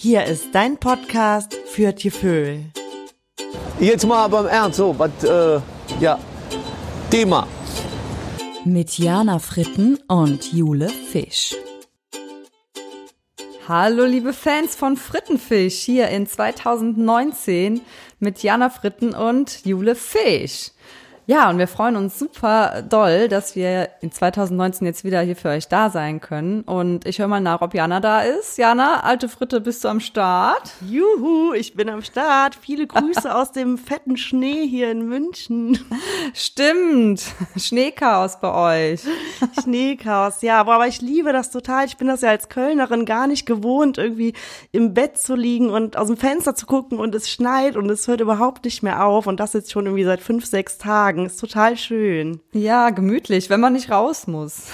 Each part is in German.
Hier ist dein Podcast für Tieföhl. Jetzt mal beim Ernst, so, was, äh, ja, Thema. Mit Jana Fritten und Jule Fisch. Hallo liebe Fans von Frittenfisch hier in 2019 mit Jana Fritten und Jule Fisch. Ja, und wir freuen uns super doll, dass wir in 2019 jetzt wieder hier für euch da sein können. Und ich höre mal nach, ob Jana da ist. Jana, alte Fritte, bist du am Start? Juhu, ich bin am Start. Viele Grüße aus dem fetten Schnee hier in München. Stimmt, Schneechaos bei euch. Schneechaos, ja, aber ich liebe das total. Ich bin das ja als Kölnerin gar nicht gewohnt, irgendwie im Bett zu liegen und aus dem Fenster zu gucken und es schneit und es hört überhaupt nicht mehr auf. Und das jetzt schon irgendwie seit fünf, sechs Tagen. Ist total schön. Ja, gemütlich, wenn man nicht raus muss.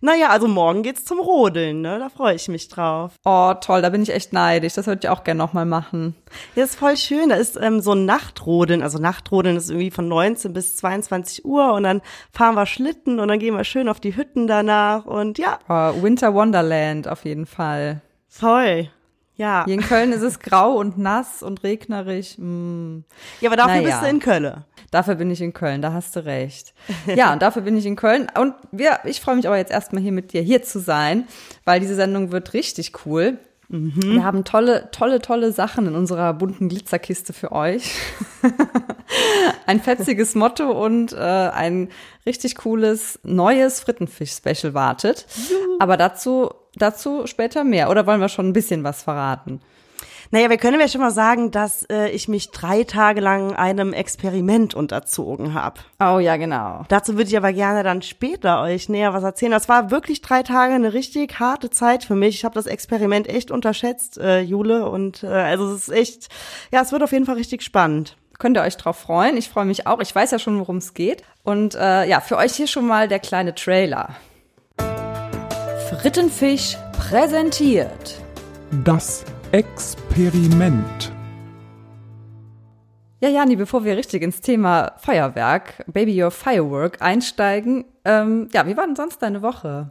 Naja, also morgen geht's zum Rodeln, ne? Da freue ich mich drauf. Oh, toll, da bin ich echt neidisch. Das würde ich auch gerne nochmal machen. Ja, ist voll schön. Da ist ähm, so ein Nachtrodeln. Also Nachtrodeln ist irgendwie von 19 bis 22 Uhr und dann fahren wir Schlitten und dann gehen wir schön auf die Hütten danach und ja. Oh, Winter Wonderland auf jeden Fall. Voll. Ja. Hier in Köln ist es grau und nass und regnerisch. Mm. Ja, aber dafür Naja. bist du in Köln. Dafür bin ich in Köln, da hast du recht. Ja, und dafür bin ich in Köln. Und wir, ich freue mich aber jetzt erstmal hier mit dir hier zu sein, weil diese Sendung wird richtig cool. Wir haben tolle, tolle, tolle Sachen in unserer bunten Glitzerkiste für euch. ein fetziges Motto und äh, ein richtig cooles neues Frittenfisch-Special wartet. Aber dazu, dazu später mehr. Oder wollen wir schon ein bisschen was verraten? Naja, wir können ja schon mal sagen, dass äh, ich mich drei Tage lang einem Experiment unterzogen habe. Oh ja, genau. Dazu würde ich aber gerne dann später euch näher was erzählen. Das war wirklich drei Tage eine richtig harte Zeit für mich. Ich habe das Experiment echt unterschätzt, äh, Jule. Und äh, also es ist echt, ja, es wird auf jeden Fall richtig spannend. Könnt ihr euch drauf freuen? Ich freue mich auch. Ich weiß ja schon, worum es geht. Und äh, ja, für euch hier schon mal der kleine Trailer. Frittenfisch präsentiert. Das Experiment. Ja, Jani, bevor wir richtig ins Thema Feuerwerk, Baby Your Firework einsteigen, ähm, ja, wie war denn sonst deine Woche?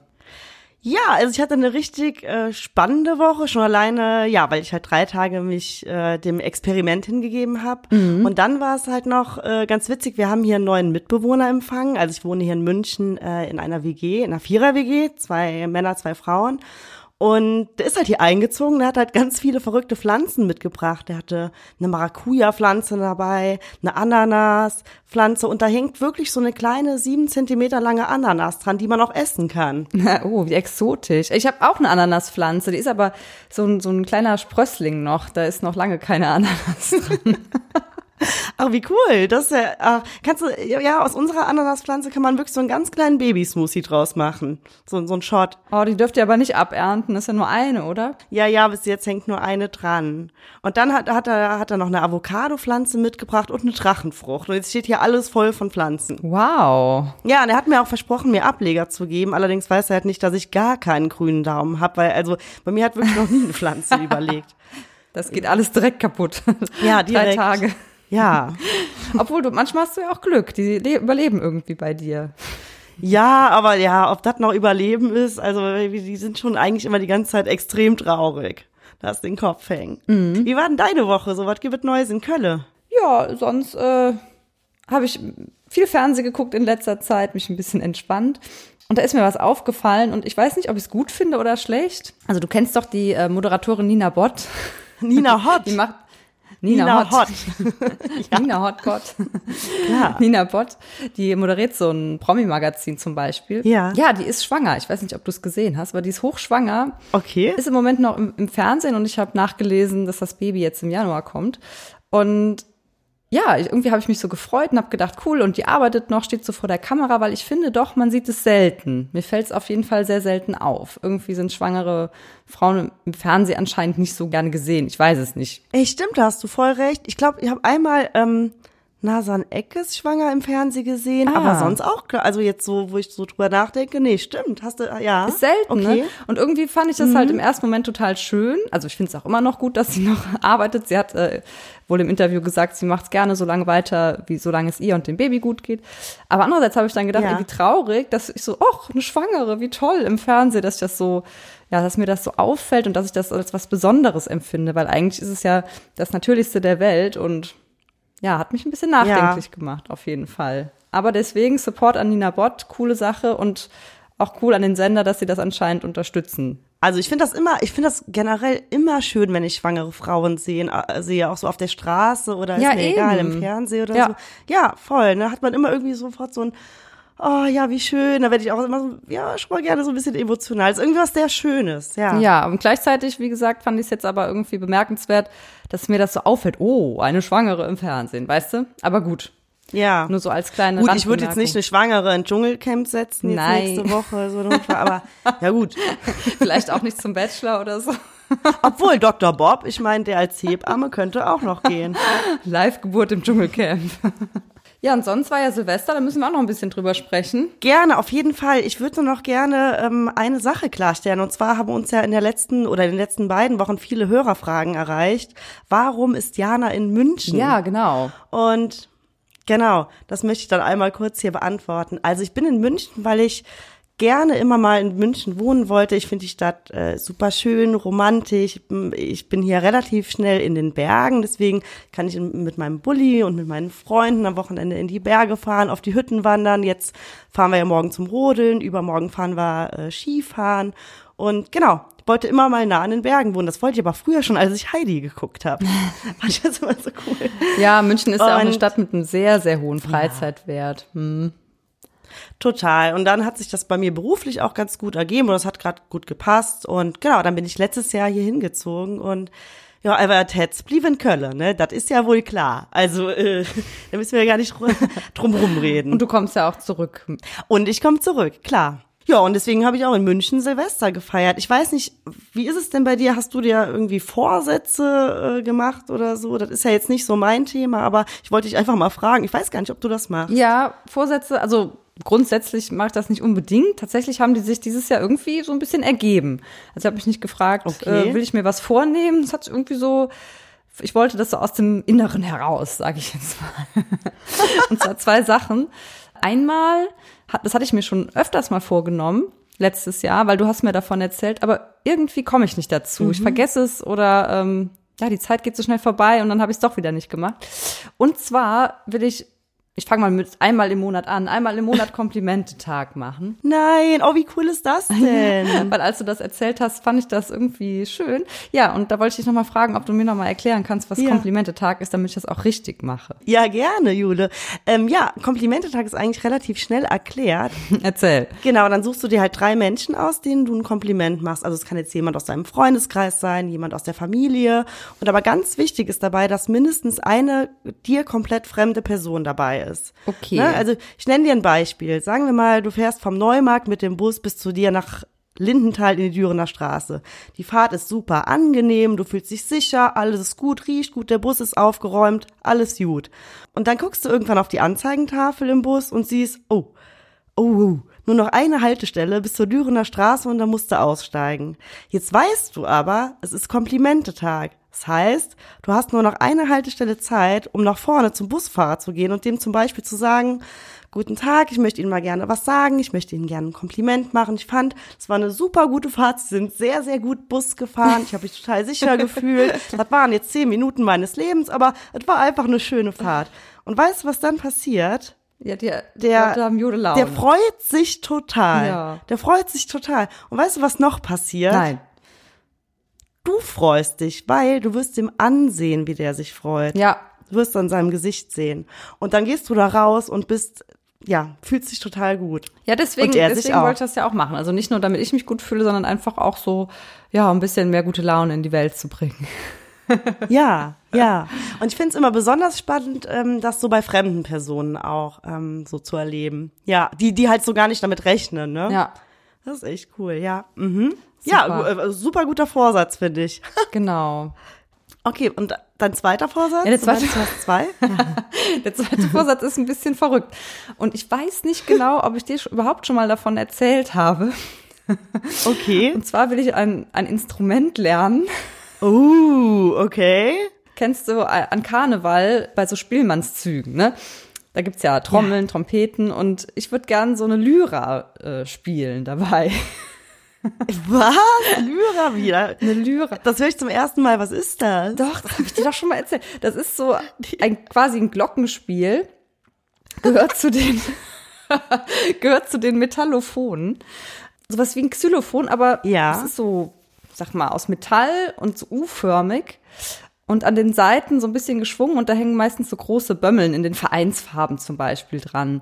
Ja, also ich hatte eine richtig äh, spannende Woche, schon alleine, ja, weil ich halt drei Tage mich äh, dem Experiment hingegeben habe. Und dann war es halt noch äh, ganz witzig, wir haben hier einen neuen Mitbewohner empfangen. Also ich wohne hier in München äh, in einer WG, in einer Vierer-WG, zwei Männer, zwei Frauen. Und der ist halt hier eingezogen, der hat halt ganz viele verrückte Pflanzen mitgebracht. Der hatte eine Maracuja-Pflanze dabei, eine Ananas-Pflanze und da hängt wirklich so eine kleine sieben Zentimeter lange Ananas dran, die man auch essen kann. oh, wie exotisch. Ich habe auch eine Ananaspflanze, die ist aber so ein, so ein kleiner Sprössling noch. Da ist noch lange keine Ananas dran. Ach, wie cool. Das ist ja, ach, kannst du, ja, aus unserer Ananaspflanze kann man wirklich so einen ganz kleinen Babysmoothie draus machen. So, so ein Shot. Oh, die dürft ihr aber nicht abernten. Das ist ja nur eine, oder? Ja, ja, bis jetzt hängt nur eine dran. Und dann hat, hat er, hat er noch eine Avocado-Pflanze mitgebracht und eine Drachenfrucht. Und jetzt steht hier alles voll von Pflanzen. Wow. Ja, und er hat mir auch versprochen, mir Ableger zu geben. Allerdings weiß er halt nicht, dass ich gar keinen grünen Daumen habe, weil, also, bei mir hat wirklich noch nie eine Pflanze überlegt. Das geht alles direkt kaputt. Ja, Drei direkt. Tage. Ja. Obwohl du, manchmal hast du ja auch Glück. Die le- überleben irgendwie bei dir. Ja, aber ja, ob das noch Überleben ist, also die sind schon eigentlich immer die ganze Zeit extrem traurig. Da hast den Kopf hängen. Wie war denn deine Woche? So was gibt es Neues in Kölle? Ja, sonst äh, habe ich viel Fernsehen geguckt in letzter Zeit, mich ein bisschen entspannt. Und da ist mir was aufgefallen und ich weiß nicht, ob ich es gut finde oder schlecht. Also du kennst doch die äh, Moderatorin Nina Bott. Nina Hott. Die macht Nina, Nina Hott. Hott. Nina Hotbot. Ja. Nina Bott, die moderiert so ein Promi-Magazin zum Beispiel. Ja. Ja, die ist schwanger. Ich weiß nicht, ob du es gesehen hast, aber die ist hochschwanger. Okay. Ist im Moment noch im, im Fernsehen und ich habe nachgelesen, dass das Baby jetzt im Januar kommt. Und ja, irgendwie habe ich mich so gefreut und habe gedacht, cool, und die arbeitet noch, steht so vor der Kamera, weil ich finde doch, man sieht es selten. Mir fällt es auf jeden Fall sehr selten auf. Irgendwie sind schwangere Frauen im Fernsehen anscheinend nicht so gerne gesehen. Ich weiß es nicht. Ey, stimmt, da hast du voll recht. Ich glaube, ich habe einmal ähm, Nasan Eckes schwanger im Fernsehen gesehen, Ah. aber sonst auch. Also jetzt so, wo ich so drüber nachdenke, nee, stimmt, hast du, ja. Ist selten, okay. Mhm. ne? Und irgendwie fand ich das halt im ersten Moment total schön. Also ich finde es auch immer noch gut, dass sie noch arbeitet. Sie hat äh, wohl im Interview gesagt, sie macht es gerne so lange weiter, wie solange es ihr und dem Baby gut geht. Aber andererseits habe ich dann gedacht, Ja. ey, wie traurig, dass ich so, ach, eine Schwangere, wie toll im Fernsehen, dass ich das so, ja, dass mir das so auffällt und dass ich das als was Besonderes empfinde, weil eigentlich ist es ja das Natürlichste der Welt und ja, hat mich ein bisschen nachdenklich gemacht, auf jeden Fall. Aber deswegen Support an Nina Bott, coole Sache und auch cool an den Sender, dass sie das anscheinend unterstützen. Also ich finde das immer, ich finde das generell immer schön, wenn ich schwangere Frauen sehen, äh, sehe, auch so auf der Straße oder Ja, ist mir egal, eben. im Fernsehen oder Ja. so. Ja, voll, ne? Hat man immer irgendwie sofort so ein, oh ja, wie schön. Da werde ich auch immer so, ja, schon mal gerne so ein bisschen emotional. ist irgendwie was sehr Schönes, ja. Ja, und gleichzeitig, wie gesagt, fand ich es jetzt aber irgendwie bemerkenswert, dass mir das so auffällt. Oh, eine Schwangere im Fernsehen, weißt du? Aber gut, Ja. nur so als kleine Gut, ich würde jetzt nicht eine Schwangere in Dschungelcamp setzen, jetzt Nein. nächste Woche, so aber ja gut. Vielleicht auch nicht zum Bachelor oder so. Obwohl Dr. Bob, ich meine, der als Hebamme könnte auch noch gehen. Live-Geburt im Dschungelcamp. Ja, und sonst war ja Silvester, da müssen wir auch noch ein bisschen drüber sprechen. Gerne, auf jeden Fall. Ich würde nur noch gerne ähm, eine Sache klarstellen. Und zwar haben uns ja in der letzten oder in den letzten beiden Wochen viele Hörerfragen erreicht. Warum ist Jana in München? Ja, genau. Und genau, das möchte ich dann einmal kurz hier beantworten. Also ich bin in München, weil ich gerne immer mal in München wohnen wollte. Ich finde die Stadt äh, super schön, romantisch. Ich bin hier relativ schnell in den Bergen, deswegen kann ich mit meinem Bulli und mit meinen Freunden am Wochenende in die Berge fahren, auf die Hütten wandern. Jetzt fahren wir ja morgen zum Rodeln, übermorgen fahren wir äh, Skifahren. Und genau, ich wollte immer mal nah an den Bergen wohnen. Das wollte ich aber früher schon, als ich Heidi geguckt habe. Fand ich das immer so cool. Ja, München ist ja auch eine Und- Stadt mit einem sehr, sehr hohen Freizeitwert. Hm. Total. Und dann hat sich das bei mir beruflich auch ganz gut ergeben und das hat gerade gut gepasst. Und genau, dann bin ich letztes Jahr hier hingezogen und ja, aber Tetz blieb in Köln, ne? Das ist ja wohl klar. Also, äh, da müssen wir ja gar nicht drum- rumreden. Und du kommst ja auch zurück. Und ich komme zurück, klar. Ja, und deswegen habe ich auch in München Silvester gefeiert. Ich weiß nicht, wie ist es denn bei dir? Hast du dir irgendwie Vorsätze äh, gemacht oder so? Das ist ja jetzt nicht so mein Thema, aber ich wollte dich einfach mal fragen. Ich weiß gar nicht, ob du das machst. Ja, Vorsätze, also grundsätzlich mache ich das nicht unbedingt. Tatsächlich haben die sich dieses Jahr irgendwie so ein bisschen ergeben. Also ich habe mich nicht gefragt, Okay. äh, will ich mir was vornehmen? Es hat irgendwie so, ich wollte das so aus dem Inneren heraus, sage ich jetzt mal. Und zwar zwei Sachen. Einmal, das hatte ich mir schon öfters mal vorgenommen, letztes Jahr, weil du hast mir davon erzählt, aber irgendwie komme ich nicht dazu. Ich vergesse es oder ähm, ja, die Zeit geht so schnell vorbei und dann habe ich es doch wieder nicht gemacht. Und zwar will ich, ich fange mal mit einmal im Monat an, einmal im Monat Komplimentetag machen. Nein, oh, wie cool ist das denn? Weil als du das erzählt hast, fand ich das irgendwie schön. Ja, und da wollte ich dich nochmal fragen, ob du mir nochmal erklären kannst, was Ja. Komplimentetag ist, damit ich das auch richtig mache. Ja, gerne, Jule. Ähm, ja, Komplimentetag ist eigentlich relativ schnell erklärt. Erzähl. Genau, dann suchst du dir halt drei Menschen aus, denen du ein Kompliment machst. Also es kann jetzt jemand aus deinem Freundeskreis sein, jemand aus der Familie. Und aber ganz wichtig ist dabei, dass mindestens eine dir komplett fremde Person dabei ist. Okay. Ne? Also ich nenne dir ein Beispiel. Sagen wir mal, du fährst vom Neumarkt mit dem Bus bis zu dir nach Lindenthal in die Dürener Straße. Die Fahrt ist super angenehm, du fühlst dich sicher, alles ist gut, riecht gut, der Bus ist aufgeräumt, alles gut. Und dann guckst du irgendwann auf die Anzeigentafel im Bus und siehst, oh, oh, oh, nur noch eine Haltestelle bis zur Dürener Straße und dann musst du aussteigen. Jetzt weißt du aber, es ist Komplimentetag. Das heißt, du hast nur noch eine Haltestelle Zeit, um nach vorne zum Busfahrer zu gehen und dem zum Beispiel zu sagen, Guten Tag, ich möchte Ihnen mal gerne was sagen, ich möchte Ihnen gerne ein Kompliment machen. Ich fand, es war eine super gute Fahrt, Sie sind sehr, sehr gut Bus gefahren, ich habe mich total sicher gefühlt. Das waren jetzt zehn Minuten meines Lebens, aber es war einfach eine schöne Fahrt. Und weißt du, was dann passiert? Ja, der, Jode Laune. der freut sich total. Ja. Der freut sich total. Und weißt du, was noch passiert? Nein. Du freust dich, weil du wirst ihm ansehen, wie der sich freut. Ja, Du wirst an seinem Gesicht sehen. Und dann gehst du da raus und bist, ja, fühlst dich total gut. Ja, deswegen, sich deswegen wollte ich das ja auch machen. Also nicht nur, damit ich mich gut fühle, sondern einfach auch so, ja, ein bisschen mehr gute Laune in die Welt zu bringen. Ja, ja. Und ich finde es immer besonders spannend, ähm, das so bei fremden Personen auch ähm, so zu erleben. Ja, die, die halt so gar nicht damit rechnen, ne? Ja, Das ist echt cool, ja. Mhm. Ja, Super. gu- äh, super guter Vorsatz, finde ich. genau. Okay, und dein zweiter Vorsatz? Ja, der zweite- Du hast zwei? Der zweite Vorsatz ist ein bisschen verrückt. Und ich weiß nicht genau, ob ich dir überhaupt schon mal davon erzählt habe. Okay. Und zwar will ich ein, ein Instrument lernen. Uh, okay. Kennst du äh, an Karneval bei so Spielmannszügen, ne? Da gibt's ja Trommeln, Trompeten und ich würde gern so eine Lyra äh, spielen dabei. Was? Lyra wieder. Eine Lyra. Das höre ich zum ersten Mal. Was ist das? Doch, das habe ich dir doch schon mal erzählt. Das ist so ein quasi ein Glockenspiel. Gehört zu den gehört zu den Metallophonen. Sowas wie ein Xylophon, aber Ja. es ist so, sag mal, aus Metall und so U-förmig. Und an den Seiten so ein bisschen geschwungen und da hängen meistens so große Bömmeln in den Vereinsfarben zum Beispiel dran.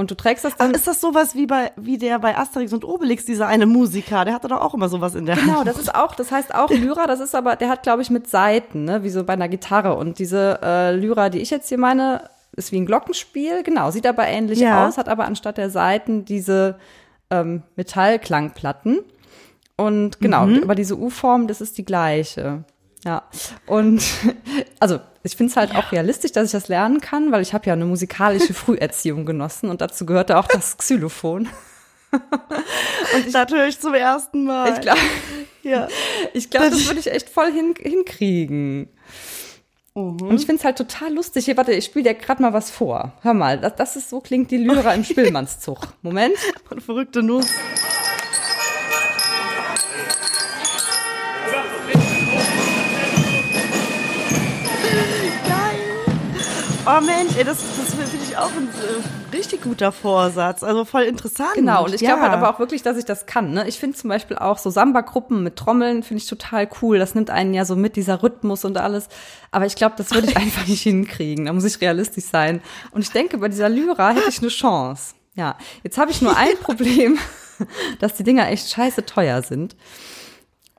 Und du trägst das dann. Ist das sowas wie bei wie der bei Asterix und Obelix, dieser eine Musiker? Der hatte doch auch immer sowas in der Hand. Genau, das ist auch, das heißt auch Lyra, das ist aber, der hat, glaube ich, mit Saiten, ne, wie so bei einer Gitarre. Und diese äh, Lyra, die ich jetzt hier meine, ist wie ein Glockenspiel, genau, sieht aber ähnlich Ja. aus, hat aber anstatt der Saiten diese ähm, Metallklangplatten. Und genau, aber diese U-Form, das ist die gleiche. Ja, und also ich finde es halt auch realistisch, dass ich das lernen kann, weil ich habe ja eine musikalische Früherziehung genossen und dazu gehörte auch das Xylophon. Das höre ich zum ersten Mal. Ich glaube, ja. Ich glaube, das würde ich echt voll hin, hinkriegen. Und ich finde es halt total lustig. Hier, warte, ich spiele dir gerade mal was vor. Hör mal, das, das ist so klingt die Lyra im Spielmannszug. Moment. Und verrückte Nuss. Oh Mensch, ey, das, das finde ich auch ein äh, richtig guter Vorsatz. Also voll interessant. Genau, und ich ja. glaube halt aber auch wirklich, dass ich das kann. Ne? Ich finde zum Beispiel auch so Samba-Gruppen mit Trommeln finde ich total cool. Das nimmt einen ja so mit, dieser Rhythmus und alles. Aber ich glaube, das würde ich einfach nicht hinkriegen. Da muss ich realistisch sein. Und ich denke, bei dieser Lyra hätte ich eine Chance. Ja, jetzt habe ich nur ein Problem, dass die Dinger echt scheiße teuer sind.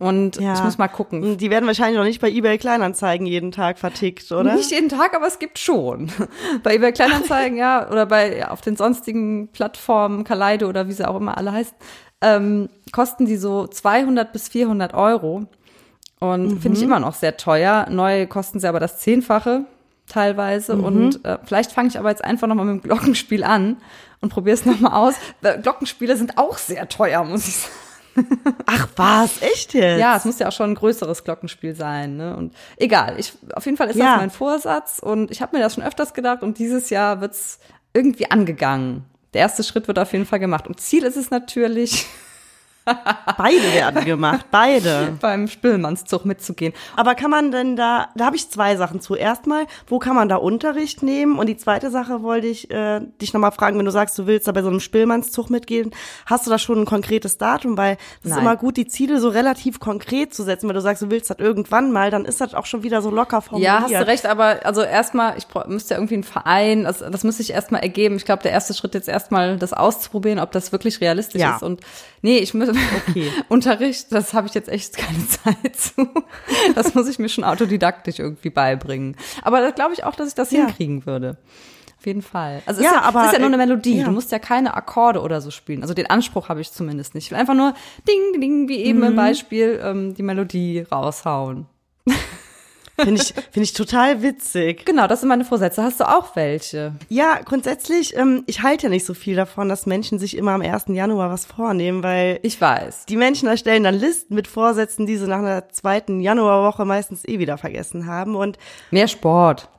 Und Ja. ich muss mal gucken. Die werden wahrscheinlich noch nicht bei eBay Kleinanzeigen jeden Tag vertickt, oder? Nicht jeden Tag, aber es gibt schon. Bei eBay Kleinanzeigen, ja, oder bei ja, auf den sonstigen Plattformen, Kaleido oder wie sie auch immer alle heißt, ähm, kosten die so 200 bis 400 Euro. Und finde ich immer noch sehr teuer. Neu kosten sie aber das Zehnfache teilweise. Und äh, vielleicht fange ich aber jetzt einfach nochmal mit dem Glockenspiel an und probiere es nochmal aus. Glockenspiele sind auch sehr teuer, muss ich sagen. Ach was, echt jetzt? Ja, es muss ja auch schon ein größeres Glockenspiel sein. Ne? Und egal, ich, auf jeden Fall ist Ja. das mein Vorsatz und ich habe mir das schon öfters gedacht und dieses Jahr wird's irgendwie angegangen. Der erste Schritt wird auf jeden Fall gemacht. Und Ziel ist es natürlich, Beide werden gemacht, beide. beim Spillmannszug mitzugehen. Aber kann man denn da, da habe ich zwei Sachen zu. Erstmal, wo kann man da Unterricht nehmen? Und die zweite Sache wollte ich äh, dich nochmal fragen, wenn du sagst, du willst da bei so einem Spillmannszug mitgehen, hast du da schon ein konkretes Datum? Weil es ist immer gut, die Ziele so relativ konkret zu setzen. Wenn du sagst, du willst das irgendwann mal, dann ist das auch schon wieder so locker formuliert. Ja, hast du recht, aber also erstmal, ich müsste ja irgendwie einen Verein, das, das müsste ich erstmal ergeben. Ich glaube, der erste Schritt jetzt erstmal das auszuprobieren, ob das wirklich realistisch Ja. ist. Und nee, ich muss Okay. Unterricht, das habe ich jetzt echt keine Zeit zu. Das muss ich mir schon autodidaktisch irgendwie beibringen. Aber da glaube ich auch, dass ich das Ja. hinkriegen würde. Auf jeden Fall. Also es Ja, ist ja, aber, ist ja nur eine äh, Melodie. ja. Du musst ja keine Akkorde oder so spielen. Also den Anspruch habe ich zumindest nicht. Ich will einfach nur Ding, Ding, wie eben Mhm. im Beispiel, ähm, die Melodie raushauen. Finde ich, finde ich total witzig. Genau, das sind meine Vorsätze. Hast du auch welche? Ja, grundsätzlich, ähm, ich halte ja nicht so viel davon, dass Menschen sich immer am 1. Januar was vornehmen, weil Ich weiß. die Menschen erstellen dann Listen mit Vorsätzen, die sie nach einer zweiten Januarwoche meistens eh wieder vergessen haben. Und Mehr Sport.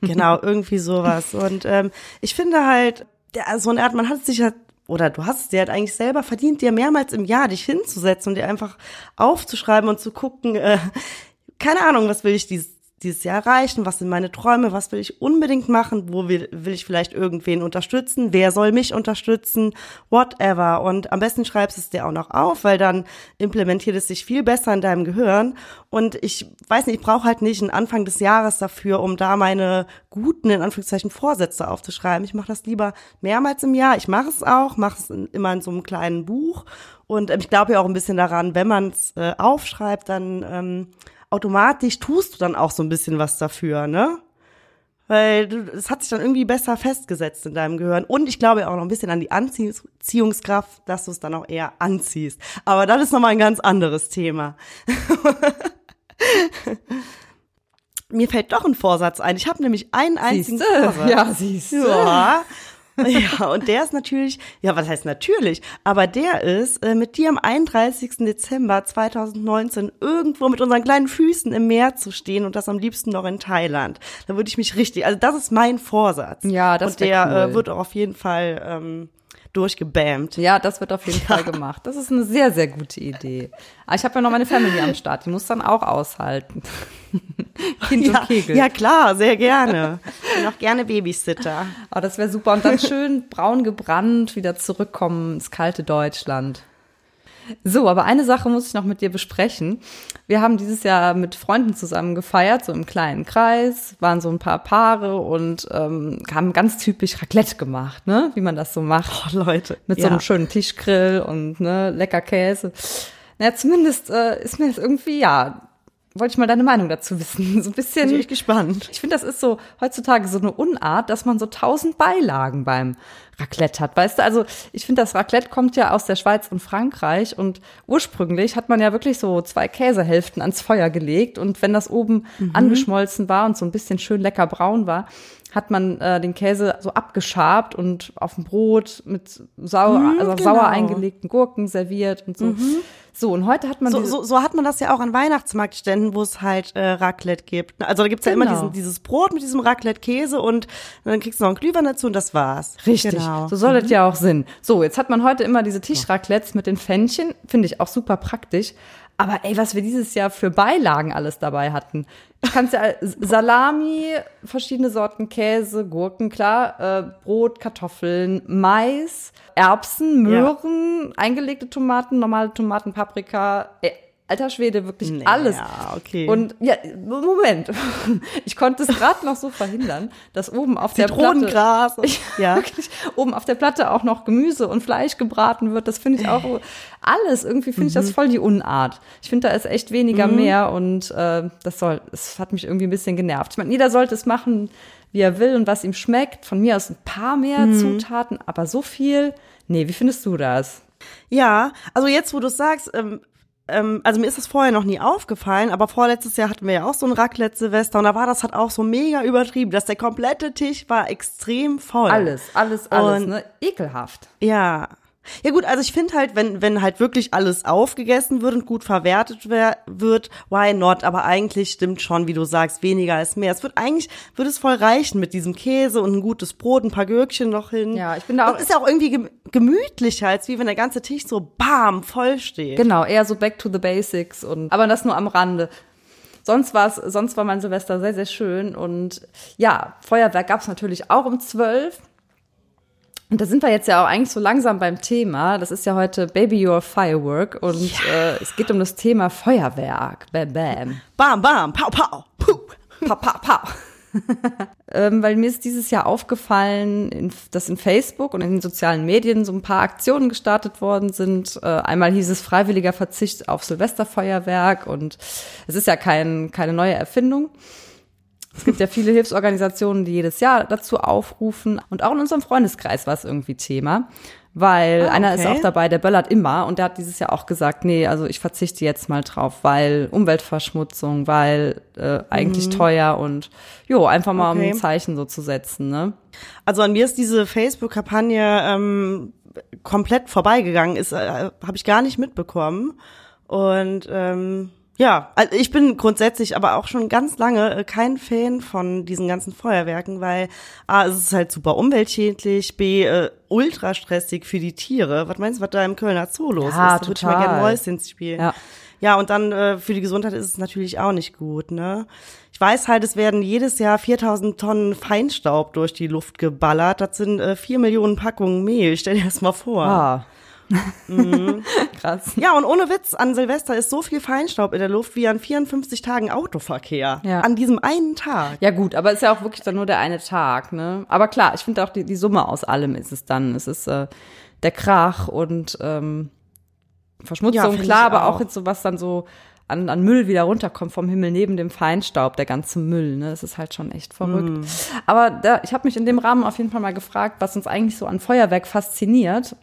genau, irgendwie sowas. Und ähm, ich finde halt, der, so eine Art, man hat sich halt, oder du hast es dir halt eigentlich selber verdient, dir mehrmals im Jahr dich hinzusetzen und dir einfach aufzuschreiben und zu gucken, äh, keine Ahnung, was will ich dieses, dieses Jahr erreichen, was sind meine Träume, was will ich unbedingt machen, wo will, will ich vielleicht irgendwen unterstützen, wer soll mich unterstützen, whatever. Und am besten schreibst es dir auch noch auf, weil dann implementiert es sich viel besser in deinem Gehirn. Und ich weiß nicht, ich brauche halt nicht einen Anfang des Jahres dafür, um da meine guten, in Anführungszeichen, Vorsätze aufzuschreiben. Ich mache das lieber mehrmals im Jahr. Ich mache es auch, mache es immer in so einem kleinen Buch. Und ähm, ich glaube ja auch ein bisschen daran, wenn man es äh, aufschreibt, dann ähm, automatisch tust du dann auch so ein bisschen was dafür, ne? Weil es hat sich dann irgendwie besser festgesetzt in deinem Gehirn. Und ich glaube auch noch ein bisschen an die Anziehungskraft, dass du es dann auch eher anziehst. Aber das ist nochmal ein ganz anderes Thema. mir fällt doch ein Vorsatz ein. Ich habe nämlich einen einzigen Siehste? Vorsatz. Ja, siehst du. Ja. Ja, und der ist natürlich, ja, was heißt natürlich, aber der ist äh, mit dir am 31. Dezember 2019 irgendwo mit unseren kleinen Füßen im Meer zu stehen und das am liebsten noch in Thailand. Da würde ich mich richtig, also das ist mein Vorsatz. Ja, das Und der wär cool. äh, wird auch auf jeden Fall ähm, durchgebammt. Ja, das wird auf jeden Fall gemacht. Das ist eine sehr, sehr gute Idee. Aber ich habe ja noch meine Family am Start, die muss dann auch aushalten. kind Ja, und Kegel. ja klar, sehr gerne. Bin auch gerne Babysitter. Aber das wäre super. Und dann schön braun gebrannt wieder zurückkommen ins kalte Deutschland. So, aber eine Sache muss ich noch mit dir besprechen. Wir haben dieses Jahr mit Freunden zusammen gefeiert, so im kleinen Kreis, waren so ein paar Paare und ähm, haben ganz typisch Raclette gemacht, ne? Wie man das so macht. Oh, Leute. Mit so ja. einem schönen Tischgrill und ne, lecker Käse. Naja, zumindest äh, ist mir das irgendwie, ja, wollte ich mal deine Meinung dazu wissen. So ein bisschen. Bin ich gespannt. Ich finde, das ist so heutzutage so eine Unart, dass man so tausend Beilagen beim Raclette hat, weißt du? Also ich finde, das Raclette kommt ja aus der Schweiz und Frankreich und ursprünglich hat man ja wirklich so zwei Käsehälften ans Feuer gelegt und wenn das oben angeschmolzen war und so ein bisschen schön lecker braun war, hat man äh, den Käse so abgeschabt und auf dem Brot mit sauer, Mhm, also genau. sauer eingelegten Gurken serviert und so. So, und heute hat man So, so, so hat man das ja auch an Weihnachtsmarktständen, wo es halt äh, Raclette gibt. Also da gibt's ja immer Genau. diesen, dieses Brot mit diesem Raclette-Käse und dann kriegst du noch einen Glühwein dazu und das war's. Richtig, Genau. so soll es ja auch Sinn. So, jetzt hat man heute immer diese Tischraclettes mit den Pfännchen, finde ich auch super praktisch. Aber ey, was wir dieses Jahr für Beilagen alles dabei hatten. Du kannst ja Salami, verschiedene Sorten Käse, Gurken, klar, äh, Brot, Kartoffeln, Mais, Erbsen, Möhren, eingelegte Tomaten, normale Tomaten, Paprika, ey, alter Schwede, wirklich Nee, alles. ja, okay. Und ja, Moment. Ich konnte es gerade noch so verhindern, dass oben auf der Platte Zitronengras. und- ja. wirklich oben auf der Platte auch noch Gemüse und Fleisch gebraten wird. Das finde ich auch alles. Irgendwie finde ich Mhm. das voll die Unart. Ich finde, da ist echt weniger mehr und äh, das soll, es hat mich irgendwie ein bisschen genervt. Ich meine, jeder sollte es machen, wie er will und was ihm schmeckt. Von mir aus ein paar mehr Mhm. Zutaten, aber so viel. Nee, wie findest du das? Ja, also jetzt, wo du sagst, ähm, ähm, also mir ist das vorher noch nie aufgefallen, aber vorletztes Jahr hatten wir ja auch so ein Raclette-Silvester und da war das halt auch so mega übertrieben, dass der komplette Tisch war extrem voll. Alles, alles, alles, Und- ne? Ekelhaft. Ja. Ja gut, also ich finde halt, wenn, wenn halt wirklich alles aufgegessen wird und gut verwertet wer- wird, why not? Aber eigentlich stimmt schon, wie du sagst, weniger ist mehr. Es wird eigentlich, wird es voll reichen mit diesem Käse und ein gutes Brot, ein paar Gürkchen noch hin. Ja, ich bin da auch- Das ist ja auch irgendwie gem- gemütlicher, als wie wenn der ganze Tisch so bam, voll steht. Genau, eher so back to the basics und aber das nur am Rande. Sonst war es, sonst war mein Silvester sehr, sehr schön und ja, Feuerwerk gab es natürlich auch um zwölf. Und da sind wir jetzt ja auch eigentlich so langsam beim Thema. Das ist ja heute Baby Your Firework und äh, es geht um das Thema Feuerwerk. Bam, bam. Bam, bam, pow, pow, puh. Pa, pa, pa. ähm, weil mir ist dieses Jahr aufgefallen, in, dass in Facebook und in den sozialen Medien so ein paar Aktionen gestartet worden sind. Äh, einmal hieß es freiwilliger Verzicht auf Silvesterfeuerwerk und es ist ja kein, keine neue Erfindung. Es gibt ja viele Hilfsorganisationen, die jedes Jahr dazu aufrufen. Und auch in unserem Freundeskreis war es irgendwie Thema. Weil Ah, einer ist okay. auch dabei, der böllert immer und der hat dieses Jahr auch gesagt, nee, also ich verzichte jetzt mal drauf, weil Umweltverschmutzung, weil äh, eigentlich teuer und jo, einfach mal um Mhm. Okay. ein Zeichen so zu setzen, ne? Also an mir ist diese Facebook-Kampagne ähm, komplett vorbeigegangen, ist äh, habe ich gar nicht mitbekommen. Und ähm, ja, also ich bin grundsätzlich aber auch schon ganz lange äh, kein Fan von diesen ganzen Feuerwerken, weil A, es ist halt super umweltschädlich, B, äh, ultra stressig für die Tiere. Was meinst du, was da im Kölner Zoo los Ja, ist? Da würde ich mal gerne Mäuschen spielen. Ja. Ja, und dann äh, für die Gesundheit ist es natürlich auch nicht gut, ne? Ich weiß halt, es werden jedes Jahr 4000 Tonnen Feinstaub durch die Luft geballert. Das sind äh, 4 Millionen Packungen Mehl. Stell dir das mal vor. Ah. Mhm. Krass. Ja, und ohne Witz, an Silvester ist so viel Feinstaub in der Luft wie an 54 Tagen Autoverkehr. Ja. An diesem einen Tag. Ja gut, aber ist ja auch wirklich dann nur der eine Tag, ne? Aber klar, ich finde auch die, die Summe aus allem ist es dann. Es ist äh, der Krach und ähm, Verschmutzung, Ja, klar, aber auch auch. jetzt so was dann so an, an Müll wieder runterkommt vom Himmel neben dem Feinstaub, der ganze Müll, ne? Das ist halt schon echt verrückt. Mhm. Aber da, ich habe mich in dem Rahmen auf jeden Fall mal gefragt, was uns eigentlich so an Feuerwerk fasziniert.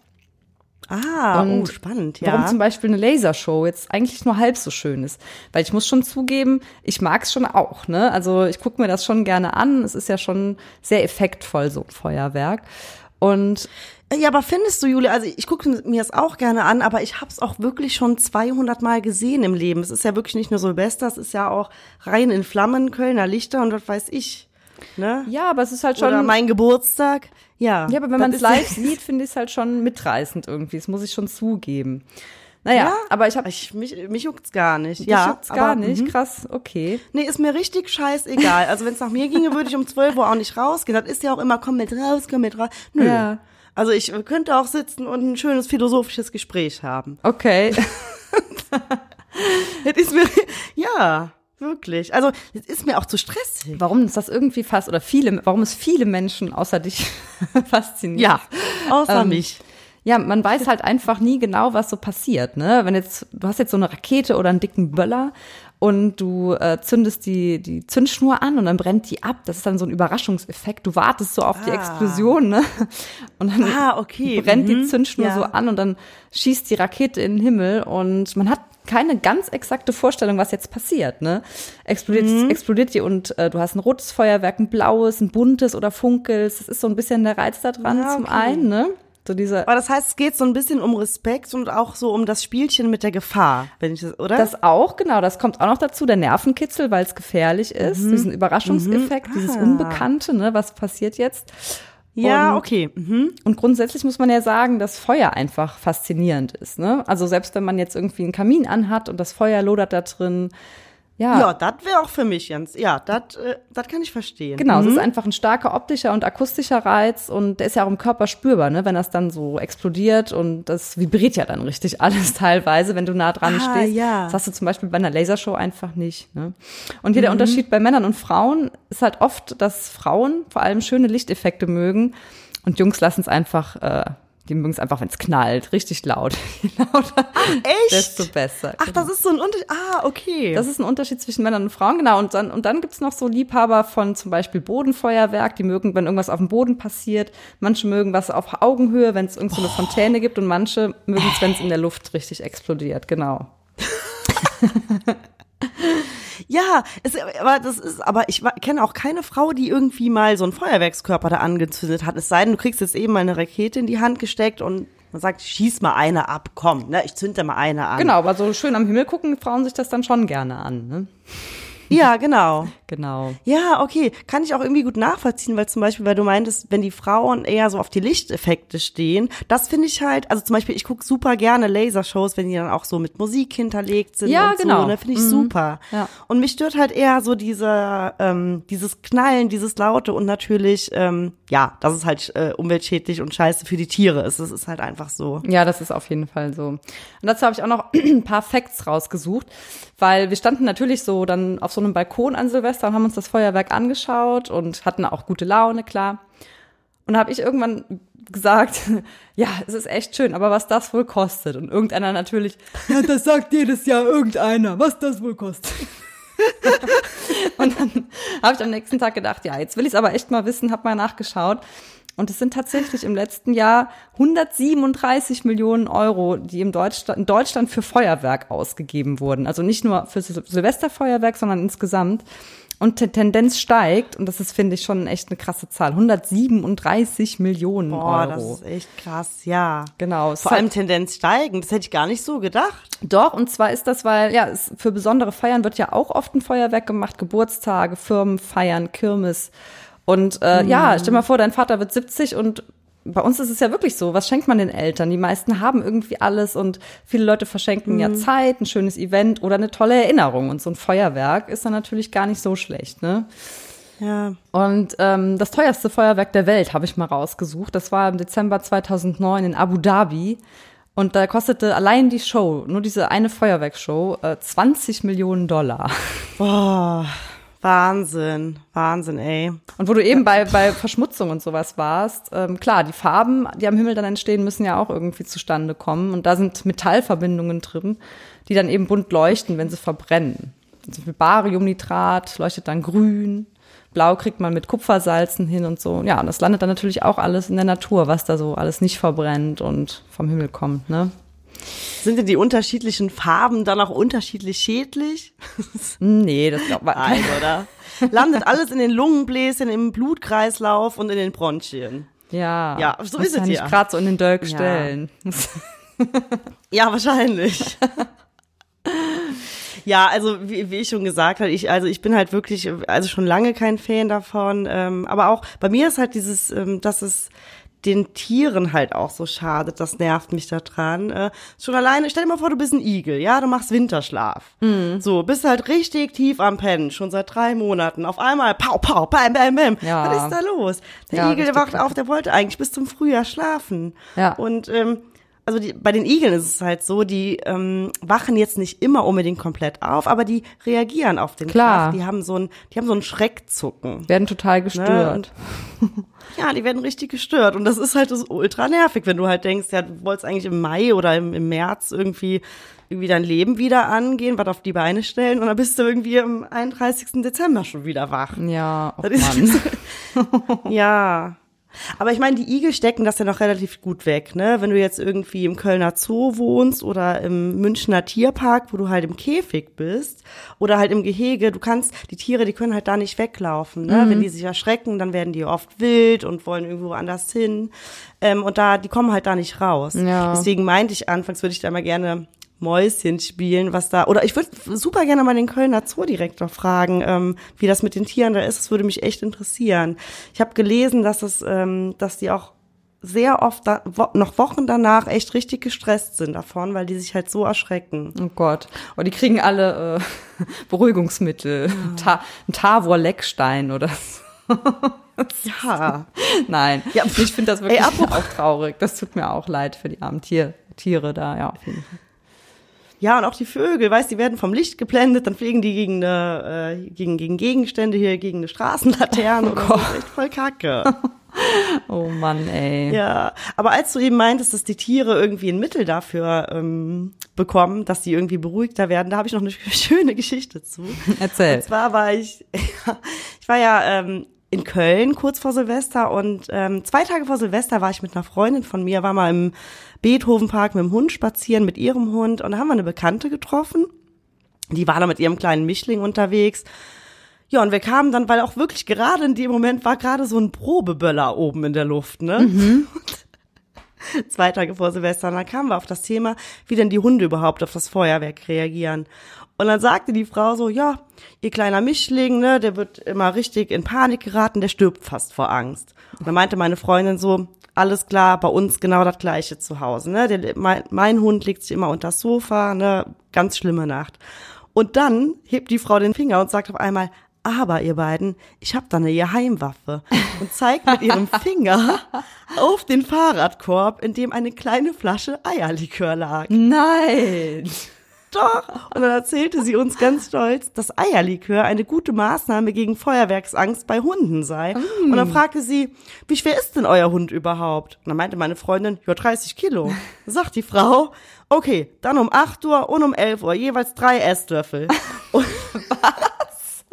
Ah, Und oh, spannend, ja. Warum zum Beispiel eine Lasershow jetzt eigentlich nur halb so schön ist. Weil ich muss schon zugeben, ich mag es schon auch. Ne? Also ich gucke mir das schon gerne an. Es ist ja schon sehr effektvoll, so ein Feuerwerk. Und Ja, aber findest du, Julia, also ich gucke mir das auch gerne an, aber ich habe es auch wirklich schon 200 Mal gesehen im Leben. Es ist ja wirklich nicht nur Silvester, es ist ja auch rein in Flammen, Kölner Lichter und was weiß ich. Ne? ja, aber es ist halt schon. Oder mein Geburtstag. Ja, ja, aber wenn man es live sieht, finde ich es halt schon mitreißend irgendwie. Das muss ich schon zugeben. Naja, Ja, aber ich habe. Ich, mich, mich juckt's gar nicht. Dich ja, juckt's gar aber, nicht. mhm. Krass, okay. Nee, ist mir richtig scheißegal. Also wenn es nach mir ginge, würde ich um 12 Uhr auch nicht rausgehen. Das ist ja auch immer, komm mit raus, komm mit raus. Nö. Ja. Also ich könnte auch sitzen und ein schönes philosophisches Gespräch haben. Okay. Das ist mir, ja, wirklich. Also es ist mir auch zu stressig. warum ist das irgendwie fast, oder viele, warum es viele Menschen außer dich fasziniert? Ja, außer Ähm, mich. Ja, man weiß halt einfach nie genau, was so passiert. Ne? Wenn jetzt, du hast jetzt so eine Rakete oder einen dicken Böller und du äh, zündest die, die Zündschnur an und dann brennt die ab. Das ist dann so ein Überraschungseffekt. Du wartest so auf die Ah. Explosion, ne? Und dann Ah, okay. brennt die Mhm. Zündschnur Ja. so an und dann schießt die Rakete in den Himmel und man hat keine ganz exakte Vorstellung, was jetzt passiert. Ne? Explodiert, Mhm. explodiert die und äh, du hast ein rotes Feuerwerk, ein blaues, ein buntes oder funkels. Das ist so ein bisschen der Reiz da dran Ja, zum okay. einen. Ne? So diese Aber das heißt, es geht so ein bisschen um Respekt und auch so um das Spielchen mit der Gefahr, wenn ich das, oder? Das auch, genau, das kommt auch noch dazu, der Nervenkitzel, weil es gefährlich ist, Mhm. diesen Überraschungseffekt, dieses Ah. Unbekannte, ne, was passiert jetzt. Ja, und- okay. Mhm. Und grundsätzlich muss man ja sagen, dass Feuer einfach faszinierend ist. Ne? Also selbst wenn man jetzt irgendwie einen Kamin anhat und das Feuer lodert da drin, ja, Ja, das wäre auch für mich, Jens. Ja, das äh, das kann ich verstehen. Genau, es Mhm. ist einfach ein starker optischer und akustischer Reiz und der ist ja auch im Körper spürbar, ne? wenn das dann so explodiert und das vibriert ja dann richtig alles teilweise, wenn du nah dran Ah, stehst. ja. Das hast du zum Beispiel bei einer Lasershow einfach nicht. Ne? Und hier Mhm. der Unterschied bei Männern und Frauen ist halt oft, dass Frauen vor allem schöne Lichteffekte mögen und Jungs lassen es einfach, äh, die mögen es einfach, wenn es knallt, richtig laut. Je lauter, echt? desto besser. Ach, das ist so ein Unterschied. Ah, okay. Das ist ein Unterschied zwischen Männern und Frauen, genau. Und dann, und dann gibt's noch so Liebhaber von zum Beispiel Bodenfeuerwerk, die mögen, wenn irgendwas auf dem Boden passiert. Manche mögen was auf Augenhöhe, wenn es irgend so eine Fontäne gibt. Und manche mögen es, wenn es in der Luft richtig explodiert, genau. Ja, es, aber das ist, aber ich kenne auch keine Frau, die irgendwie mal so einen Feuerwerkskörper da angezündet hat. Es sei denn, du kriegst jetzt eben mal eine Rakete in die Hand gesteckt und man sagt, schieß mal eine ab, komm, ne, ich zünde mal eine an. Genau, aber so schön am Himmel gucken Frauen sich das dann schon gerne an, ne? Ja, genau. Genau. Ja, okay. Kann ich auch irgendwie gut nachvollziehen, weil zum Beispiel, weil du meintest, wenn die Frauen eher so auf die Lichteffekte stehen, das finde ich halt, also zum Beispiel, ich gucke super gerne Lasershows, wenn die dann auch so mit Musik hinterlegt sind Ja, und genau. so, ne, finde ich super. Ja. Und mich stört halt eher so diese, ähm, dieses Knallen, dieses Laute und natürlich, ähm, ja, dass es halt äh, umweltschädlich und scheiße für die Tiere ist. Das ist halt einfach so. Ja, das ist auf jeden Fall so. Und dazu habe ich auch noch ein paar Facts rausgesucht, weil wir standen natürlich so dann auf so einem Balkon an Silvester und haben uns das Feuerwerk angeschaut und hatten auch gute Laune, klar. Und habe ich irgendwann gesagt, ja, es ist echt schön, aber was das wohl kostet. Und irgendeiner natürlich, ja, das sagt jedes Jahr irgendeiner, was das wohl kostet. und dann habe ich am nächsten Tag gedacht, ja, jetzt will ich es aber echt mal wissen, habe mal nachgeschaut. Und es sind tatsächlich im letzten Jahr 137 Millionen Euro, die im Deutschland, in Deutschland für Feuerwerk ausgegeben wurden. Also nicht nur für Sil Silvesterfeuerwerk, sondern insgesamt. Und die Tendenz steigt, und das ist, finde ich, schon echt eine krasse Zahl. 137 Millionen Boah, Euro. das ist echt krass, ja. genau. Vor allem Tendenz steigend, das hätte ich gar nicht so gedacht. Doch, und zwar ist das, weil, ja, es, für besondere Feiern wird ja auch oft ein Feuerwerk gemacht, Geburtstage, Firmenfeiern, Kirmes. Und äh, ja, stell mal vor, dein Vater wird 70 und bei uns ist es ja wirklich so, was schenkt man den Eltern? Die meisten haben irgendwie alles und viele Leute verschenken ja Zeit, ein schönes Event oder eine tolle Erinnerung. Und so ein Feuerwerk ist dann natürlich gar nicht so schlecht, ne? Ja. Und ähm, das teuerste Feuerwerk der Welt habe ich mal rausgesucht. Das war im Dezember 2009 in Abu Dhabi. Und da kostete allein die Show, nur diese eine Feuerwerkshow, äh, 20 Millionen Dollar. Boah, Wahnsinn, Wahnsinn, ey. Und wo du eben bei, bei Verschmutzung und sowas warst, ähm, klar, die Farben, die am Himmel dann entstehen, müssen ja auch irgendwie zustande kommen. Und da sind Metallverbindungen drin, die dann eben bunt leuchten, wenn sie verbrennen. Also Bariumnitrat leuchtet dann grün, Blau kriegt man mit Kupfersalzen hin und so. Ja, und das landet dann natürlich auch alles in der Natur, was da so alles nicht verbrennt und vom Himmel kommt, ne? Sind denn die unterschiedlichen Farben dann auch unterschiedlich schädlich? Nee, das glaubt man. Nein, oder? Landet alles in den Lungenbläschen, im Blutkreislauf und in den Bronchien. Ja, Ja, so ist es ja nicht ja. gerade so in den Dolk Ja. stellen. Ja, wahrscheinlich. ja, also wie, wie ich schon gesagt habe, ich also ich bin halt wirklich also schon lange kein Fan davon, ähm, aber auch bei mir ist halt dieses, ähm, dass es den Tieren halt auch so schadet, das nervt mich da dran. Äh, schon alleine, stell dir mal vor, du bist ein Igel, ja, du machst Winterschlaf. So, bist halt richtig tief am Pennen, schon seit drei Monaten. Auf einmal, pau, pau, bam, bam, bam. Ja. Was ist da los? Der Ja, Igel wacht auf, der wollte eigentlich bis zum Frühjahr schlafen. Ja. Und ähm, also die, bei den Igeln ist es halt so, die ähm, wachen jetzt nicht immer unbedingt komplett auf, aber die reagieren auf den Klar. Krach. Die haben so ein, die haben so ein Schreckzucken. Werden total gestört. Ja, die werden richtig gestört und das ist halt so ultra nervig, wenn du halt denkst, ja, du wolltest eigentlich im Mai oder im, im März irgendwie irgendwie dein Leben wieder angehen, was auf die Beine stellen und dann bist du irgendwie am 31. Dezember schon wieder wach. Ja, oh Das ist- Mann. Ja. Aber ich meine, die Igel stecken das ja noch relativ gut weg, ne? Wenn du jetzt irgendwie im Kölner Zoo wohnst oder im Münchner Tierpark, wo du halt im Käfig bist oder halt im Gehege, du kannst, die Tiere, die können halt da nicht weglaufen, ne? Wenn die sich erschrecken, dann werden die oft wild und wollen irgendwo anders hin. Ähm, und da, die kommen halt da nicht raus. Ja. Deswegen meinte ich anfangs, würde ich da mal gerne Mäuschen spielen, was da, oder ich würde super gerne mal den Kölner Zoodirektor fragen, ähm, wie das mit den Tieren da ist. Das würde mich echt interessieren. Ich habe gelesen, dass es, ähm, dass die auch sehr oft da, wo, noch Wochen danach echt richtig gestresst sind davon, weil die sich halt so erschrecken. Oh Gott. Oh, die kriegen alle äh, Beruhigungsmittel. Ta ein Tavor-Leckstein oder so. Ja. Nein. Ja, ich finde das wirklich ey, auch traurig. Das tut mir auch leid für die armen Tier Tiere da, ja, auf jeden Fall. Ja, und auch die Vögel, weißt, die werden vom Licht geblendet, dann fliegen die gegen eine, äh, gegen, gegen Gegenstände hier, gegen eine Straßenlaterne. das ist echt voll kacke. Oh Mann, ey. Ja, aber als du eben meintest, dass die Tiere irgendwie ein Mittel dafür ähm, bekommen, dass sie irgendwie beruhigter werden, da habe ich noch eine schöne Geschichte zu. Erzähl. Und zwar war ich, ich war ja ähm, in Köln kurz vor Silvester und ähm, zwei Tage vor Silvester war ich mit einer Freundin von mir, war mal im Beethovenpark mit dem Hund spazieren, mit ihrem Hund und da haben wir eine Bekannte getroffen. Die war da mit ihrem kleinen Mischling unterwegs. Ja, und wir kamen dann, weil auch wirklich gerade in dem Moment war gerade so ein Probeböller oben in der Luft, ne? Und Zwei Tage vor Silvester. Und dann kamen wir auf das Thema, wie denn die Hunde überhaupt auf das Feuerwerk reagieren. Und dann sagte die Frau so, ja, ihr kleiner Mischling, ne, der wird immer richtig in Panik geraten, der stirbt fast vor Angst. Und dann meinte meine Freundin so, alles klar, bei uns genau das gleiche zu Hause, ne, der, mein, mein Hund legt sich immer unter das Sofa, ne, ganz schlimme Nacht. Und dann hebt die Frau den Finger und sagt auf einmal, aber ihr beiden, ich hab da eine Geheimwaffe und zeigt mit ihrem Finger auf den Fahrradkorb, in dem eine kleine Flasche Eierlikör lag. Nein. Doch. Und dann erzählte sie uns ganz stolz, dass Eierlikör eine gute Maßnahme gegen Feuerwerksangst bei Hunden sei. Und dann fragte sie, wie schwer ist denn euer Hund überhaupt? Und dann meinte meine Freundin, ja, 30 Kilo. Sagt die Frau, okay, dann um 8 Uhr und um 11 Uhr jeweils drei Esslöffel. Und, was?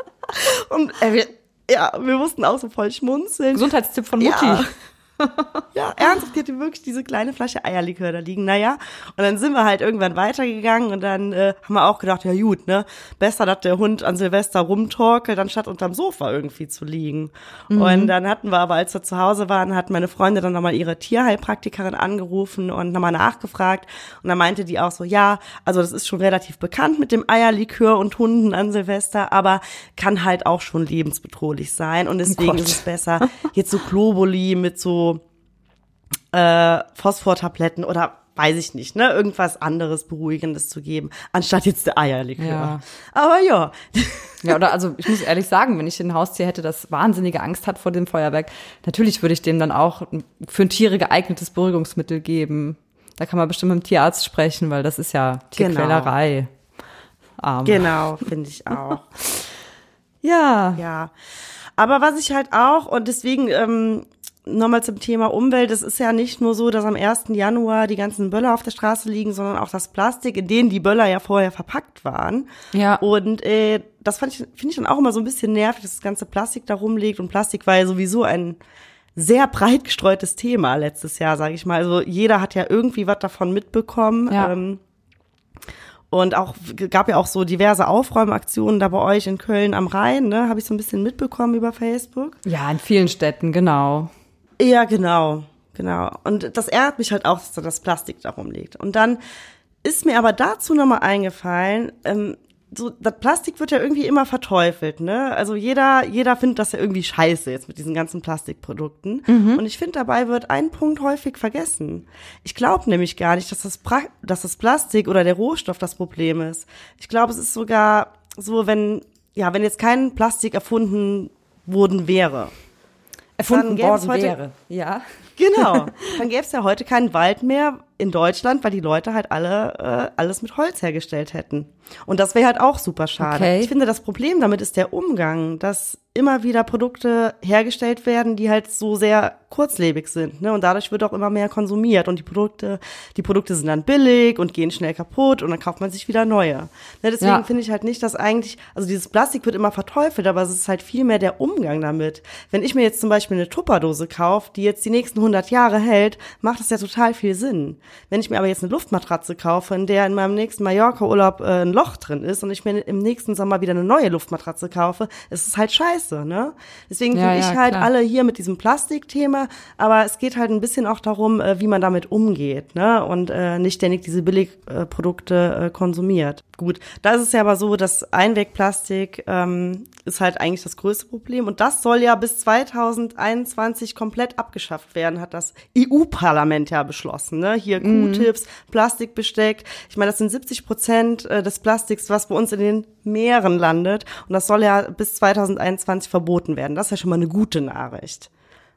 Und äh, wir, ja, wir mussten auch so voll schmunzeln. Gesundheitstipp von Mutti. Ja. Ja, ernsthaft, die hatte wirklich diese kleine Flasche Eierlikör da liegen. Naja, und dann sind wir halt irgendwann weitergegangen und dann äh, haben wir auch gedacht, ja gut, ne, besser, dass der Hund an Silvester rumtorkelt, anstatt unterm Sofa irgendwie zu liegen. Und dann hatten wir aber, als wir zu Hause waren, hat meine Freundin dann nochmal ihre Tierheilpraktikerin angerufen und nochmal nachgefragt. Und dann meinte die auch so, ja, also das ist schon relativ bekannt mit dem Eierlikör und Hunden an Silvester, aber kann halt auch schon lebensbedrohlich sein. Und deswegen Gott. ist es besser, jetzt so Globuli mit so äh, Phosphortabletten oder weiß ich nicht, ne, irgendwas anderes Beruhigendes zu geben, anstatt jetzt der Eierlikör. Ja. Aber ja, Ja, oder also ich muss ehrlich sagen, wenn ich ein Haustier hätte, das wahnsinnige Angst hat vor dem Feuerwerk, natürlich würde ich dem dann auch ein für Tiere geeignetes Beruhigungsmittel geben. Da kann man bestimmt mit dem Tierarzt sprechen, weil das ist ja Tierquälerei. Arm. genau, finde ich auch. Ja. Ja. Aber was ich halt auch, und deswegen ähm, nochmal zum Thema Umwelt. Es ist ja nicht nur so, dass am 1. Januar die ganzen Böller auf der Straße liegen, sondern auch das Plastik, in denen die Böller ja vorher verpackt waren. Ja. Und äh, das fand ich, finde ich dann auch immer so ein bisschen nervig, dass das ganze Plastik da rumliegt. Und Plastik war ja sowieso ein sehr breit gestreutes Thema letztes Jahr, sage ich mal. Also jeder hat ja irgendwie was davon mitbekommen. Ja. Ähm, und auch gab ja auch so diverse Aufräumaktionen da bei euch in Köln am Rhein, ne? Habe ich so ein bisschen mitbekommen über Facebook. Ja, in vielen Städten, genau. Ja, genau, genau. Und das ärgert mich halt auch, dass da das Plastik da rumliegt. Und dann ist mir aber dazu nochmal eingefallen, ähm, so, das Plastik wird ja irgendwie immer verteufelt, ne? Also jeder, jeder findet das ja irgendwie scheiße jetzt mit diesen ganzen Plastikprodukten. Und ich finde, dabei wird ein Punkt häufig vergessen. Ich glaube nämlich gar nicht, dass das, pra dass das Plastik oder der Rohstoff das Problem ist. Ich glaube, es ist sogar so, wenn, ja, wenn jetzt kein Plastik erfunden worden wäre. Erfunden gäbe es worden heute- wäre. Ja. Genau. Dann gäbe es ja heute keinen Wald mehr in Deutschland, weil die Leute halt alle äh, alles mit Holz hergestellt hätten. Und das wäre halt auch super schade. Okay. Ich finde, das Problem damit ist der Umgang, dass immer wieder Produkte hergestellt werden, die halt so sehr kurzlebig sind, ne? Und dadurch wird auch immer mehr konsumiert und die Produkte, die Produkte sind dann billig und gehen schnell kaputt und dann kauft man sich wieder neue. Ne? Deswegen Ja. finde ich halt nicht, dass eigentlich, also dieses Plastik wird immer verteufelt, aber es ist halt viel mehr der Umgang damit. Wenn ich mir jetzt zum Beispiel eine Tupperdose kaufe, die jetzt die nächsten 100 Jahre hält, macht das ja total viel Sinn. Wenn ich mir aber jetzt eine Luftmatratze kaufe, in der in meinem nächsten Mallorca-Urlaub äh, ein Loch drin ist und ich mir im nächsten Sommer wieder eine neue Luftmatratze kaufe, ist es halt scheiße, ne? Deswegen Ja, finde ich ja, halt klar. alle hier mit diesem Plastikthema, aber es geht halt ein bisschen auch darum, äh, wie man damit umgeht, ne? Und äh, nicht ständig diese Billigprodukte äh, konsumiert. Gut, da ist es ja aber so, dass Einwegplastik ähm, ist halt eigentlich das größte Problem und das soll ja bis 2021 komplett abgeschafft werden, hat das EU-Parlament ja beschlossen, ne? Hier Q-Tips, Plastikbesteck. Ich meine, das sind 70 Prozent äh, des Plastiks, was bei uns in den Meeren landet und das soll ja bis 2021 verboten werden. Das ist ja schon mal eine gute Nachricht.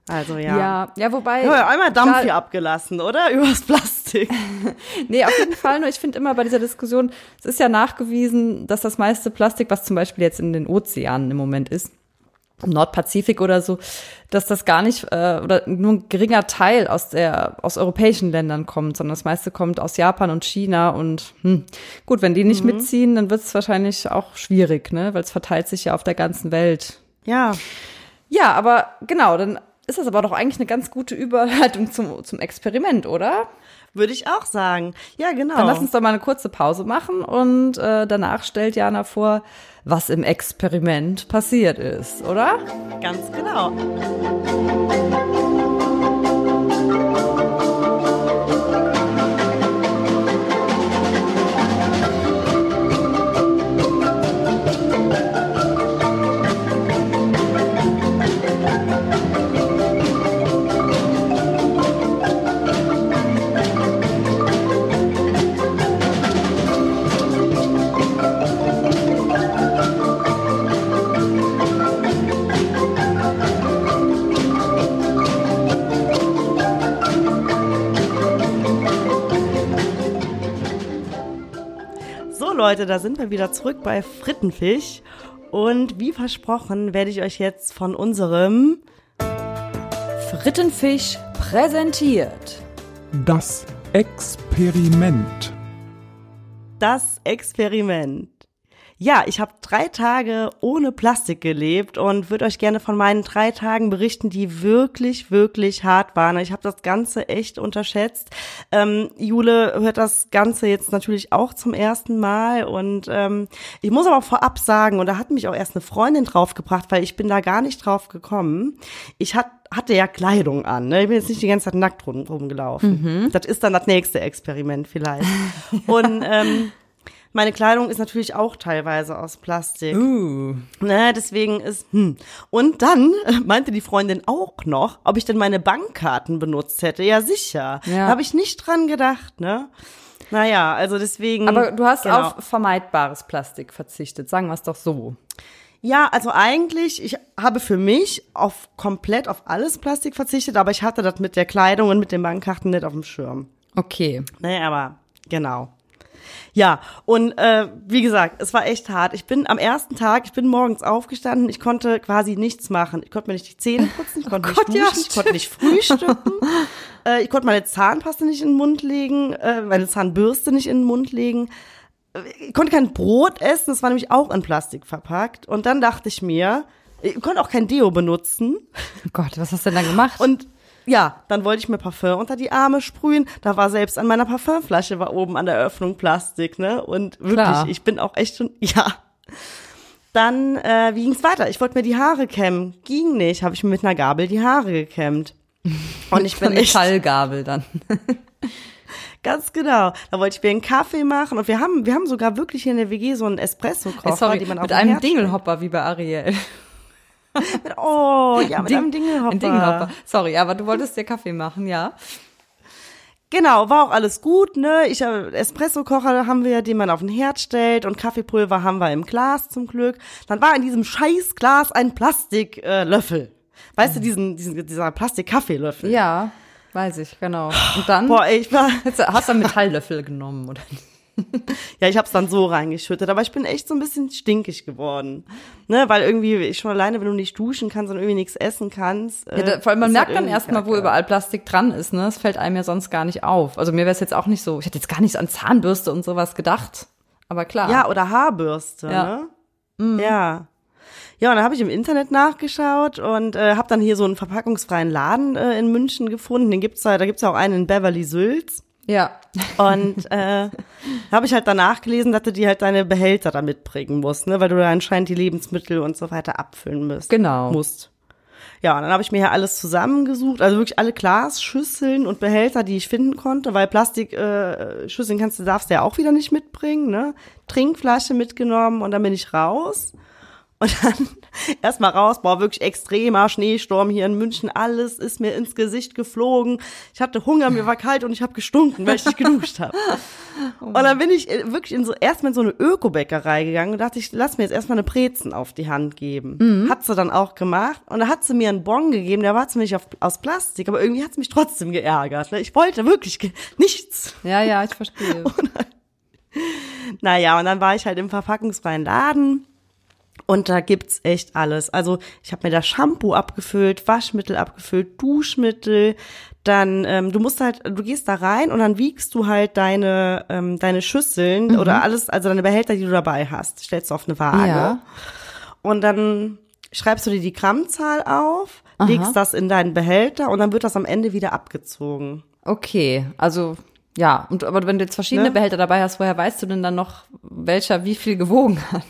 Also ja. Ja, ja, wobei. Ja, einmal Dampf Klar, hier abgelassen, oder? Übers Plastik. Nee, auf jeden Fall. Nur ich finde immer bei dieser Diskussion, es ist ja nachgewiesen, dass das meiste Plastik, was zum Beispiel jetzt in den Ozeanen im Moment ist, im Nordpazifik oder so, dass das gar nicht äh, oder nur ein geringer Teil aus der aus europäischen Ländern kommt, sondern das meiste kommt aus Japan und China und hm, gut, wenn die nicht mitziehen, dann wird es wahrscheinlich auch schwierig, ne, weil es verteilt sich ja auf der ganzen Welt. Ja. Ja, aber genau, dann ist das aber doch eigentlich eine ganz gute Überleitung zum zum Experiment, oder? Würde ich auch sagen. Ja, genau. Dann lass uns doch mal eine kurze Pause machen und äh, danach stellt Jana vor, was im Experiment passiert ist, oder? Ganz genau. Leute, da sind wir wieder zurück bei Frittenfisch. Und wie versprochen werde ich euch jetzt von unserem Frittenfisch präsentiert. Das Experiment. Das Experiment. Ja, ich habe drei Tage ohne Plastik gelebt und würde euch gerne von meinen drei Tagen berichten, die wirklich, wirklich hart waren. Ich habe das Ganze echt unterschätzt. Ähm, Jule hört das Ganze jetzt natürlich auch zum ersten Mal und ähm, ich muss aber vorab sagen, und da hat mich auch erst eine Freundin draufgebracht, weil ich bin da gar nicht drauf gekommen. Ich hat, hatte ja Kleidung an, ne? ich bin jetzt nicht die ganze Zeit nackt rum, rumgelaufen. Das ist dann das nächste Experiment vielleicht. und ähm, meine Kleidung ist natürlich auch teilweise aus Plastik. Uh. Ne, deswegen ist, hm. Und dann meinte die Freundin auch noch, ob ich denn meine Bankkarten benutzt hätte. Ja, sicher. Ja. Habe ich nicht dran gedacht, ne? Naja, also deswegen. Aber du hast genau. auf vermeidbares Plastik verzichtet, sagen wir es doch so. Ja, also eigentlich, ich habe für mich auf komplett auf alles Plastik verzichtet, aber ich hatte das mit der Kleidung und mit den Bankkarten nicht auf dem Schirm. Okay. Naja, aber genau. Ja, und äh, wie gesagt, es war echt hart. Ich bin am ersten Tag, ich bin morgens aufgestanden, ich konnte quasi nichts machen. Ich konnte mir nicht die Zähne putzen, ich konnte Oh Gott, nicht ja, duschen, ich konnte nicht frühstücken, äh, ich konnte meine Zahnpaste nicht in den Mund legen, äh, meine Zahnbürste nicht in den Mund legen. Äh, Ich konnte kein Brot essen, das war nämlich auch in Plastik verpackt. Und dann dachte ich mir, ich konnte auch kein Deo benutzen. Oh Gott, was hast du denn da gemacht? Und ja, dann wollte ich mir Parfum unter die Arme sprühen. Da war selbst an meiner Parfümflasche war oben an der Öffnung Plastik, ne? Und wirklich, Klar. ich bin auch echt schon, ja. Dann, äh, wie ging's weiter? Ich wollte mir die Haare kämmen. Ging nicht. Habe ich mir mit einer Gabel die Haare gekämmt. Und ich bin Eine echt, Metallgabel dann. ganz genau. Da wollte ich mir einen Kaffee machen. Und wir haben, wir haben sogar wirklich hier in der WG so einen Espresso-Kocher, Hey, die man auf mit einem Herd Dingelhopper wie bei Ariel. Stellt. Oh, ja, mit Ding- einem Dingelhopper. Ein Dingelhopper. Sorry, aber du wolltest dir Kaffee machen, ja? Genau, war auch alles gut, ne? Ich äh, Espresso-Kocher haben wir, den man auf den Herd stellt und Kaffeepulver haben wir im Glas zum Glück. Dann war in diesem scheiß Glas ein Plastiklöffel. Äh, weißt du, diesen, diesen dieser Plastik-Kaffeelöffel. Ja, weiß ich, genau. Und dann Boah, ey, ich war, hast du hast du einen Metalllöffel genommen, oder? nicht? ja, ich hab's dann so reingeschüttet, aber ich bin echt so ein bisschen stinkig geworden. Ne, weil irgendwie ich schon alleine, wenn du nicht duschen kannst und irgendwie nichts essen kannst. Ja, da, vor allem man ist merkt halt dann erstmal, wo überall Plastik dran ist, ne? Das fällt einem ja sonst gar nicht auf. Also mir wäre es jetzt auch nicht so, ich hätte jetzt gar nicht an Zahnbürste und sowas gedacht. Aber klar. Ja, oder Haarbürste, Ja. ne? Ja. Ja, und dann habe ich im Internet nachgeschaut und äh, habe dann hier so einen verpackungsfreien Laden äh, in München gefunden. Den gibt's da, da gibt's ja auch einen in Beverly Sülz. Ja. Und äh, habe ich halt danach gelesen, dass du die halt deine Behälter da mitbringen musst, ne? Weil du da anscheinend die Lebensmittel und so weiter abfüllen musst. Genau. Musst. Ja, und dann habe ich mir hier alles zusammengesucht, also wirklich alle Glasschüsseln und Behälter, die ich finden konnte, weil Plastikschüsseln äh, Schüsseln kannst du darfst du ja auch wieder nicht mitbringen, ne? Trinkflasche mitgenommen und dann bin ich raus. Und dann erstmal raus, boah, wirklich extremer Schneesturm hier in München, alles ist mir ins Gesicht geflogen. Ich hatte Hunger, mir war kalt und ich habe gestunken, weil ich nicht geduscht habe. Und dann bin ich äh, wirklich in so erstmal in so eine Öko-Bäckerei gegangen und dachte ich, lass mir jetzt erstmal eine Brezen auf die Hand geben. Hat sie dann auch gemacht und da hat sie mir einen Bon gegeben, der war nicht auf, aus Plastik, aber irgendwie hat es mich trotzdem geärgert. Ne? Ich wollte wirklich nichts. Ja, ja, ich verstehe. Naja, und dann war ich halt im verpackungsfreien Laden und da gibt's echt alles. Also ich habe mir da Shampoo abgefüllt, Waschmittel abgefüllt, Duschmittel. Dann ähm, du musst halt, du gehst da rein und dann wiegst du halt deine ähm, deine Schüsseln oder alles, also deine Behälter, die du dabei hast, stellst du auf eine Waage Ja. und dann schreibst du dir die Grammzahl auf, legst das in deinen Behälter und dann wird das am Ende wieder abgezogen. Okay, also ja, und aber wenn du jetzt verschiedene Ne? Behälter dabei hast, woher weißt du denn dann noch, welcher wie viel gewogen hat?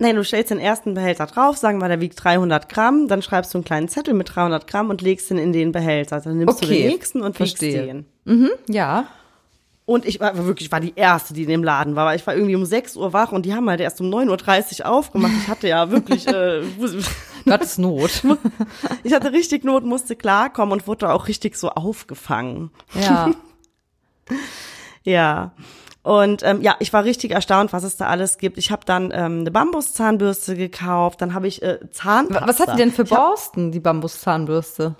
Nein, du stellst den ersten Behälter drauf, sagen wir, der wiegt 300 Gramm, dann schreibst du einen kleinen Zettel mit 300 Gramm und legst ihn in den Behälter. Dann nimmst du Okay, den nächsten und verstehe. wiegst den. Ja. Und ich war wirklich, ich war die Erste, die in dem Laden war, weil ich war irgendwie um 6 Uhr wach und die haben halt erst um 9.30 Uhr aufgemacht. Ich hatte ja wirklich, äh, Du hattest Not. ich hatte richtig Not, musste klarkommen und wurde auch richtig so aufgefangen. ja. Ja. Und ähm, ja, ich war richtig erstaunt, was es da alles gibt. Ich habe dann ähm, eine Bambuszahnbürste gekauft, dann habe ich äh, Zahnpasta. Was hat die denn für Borsten, die Bambuszahnbürste?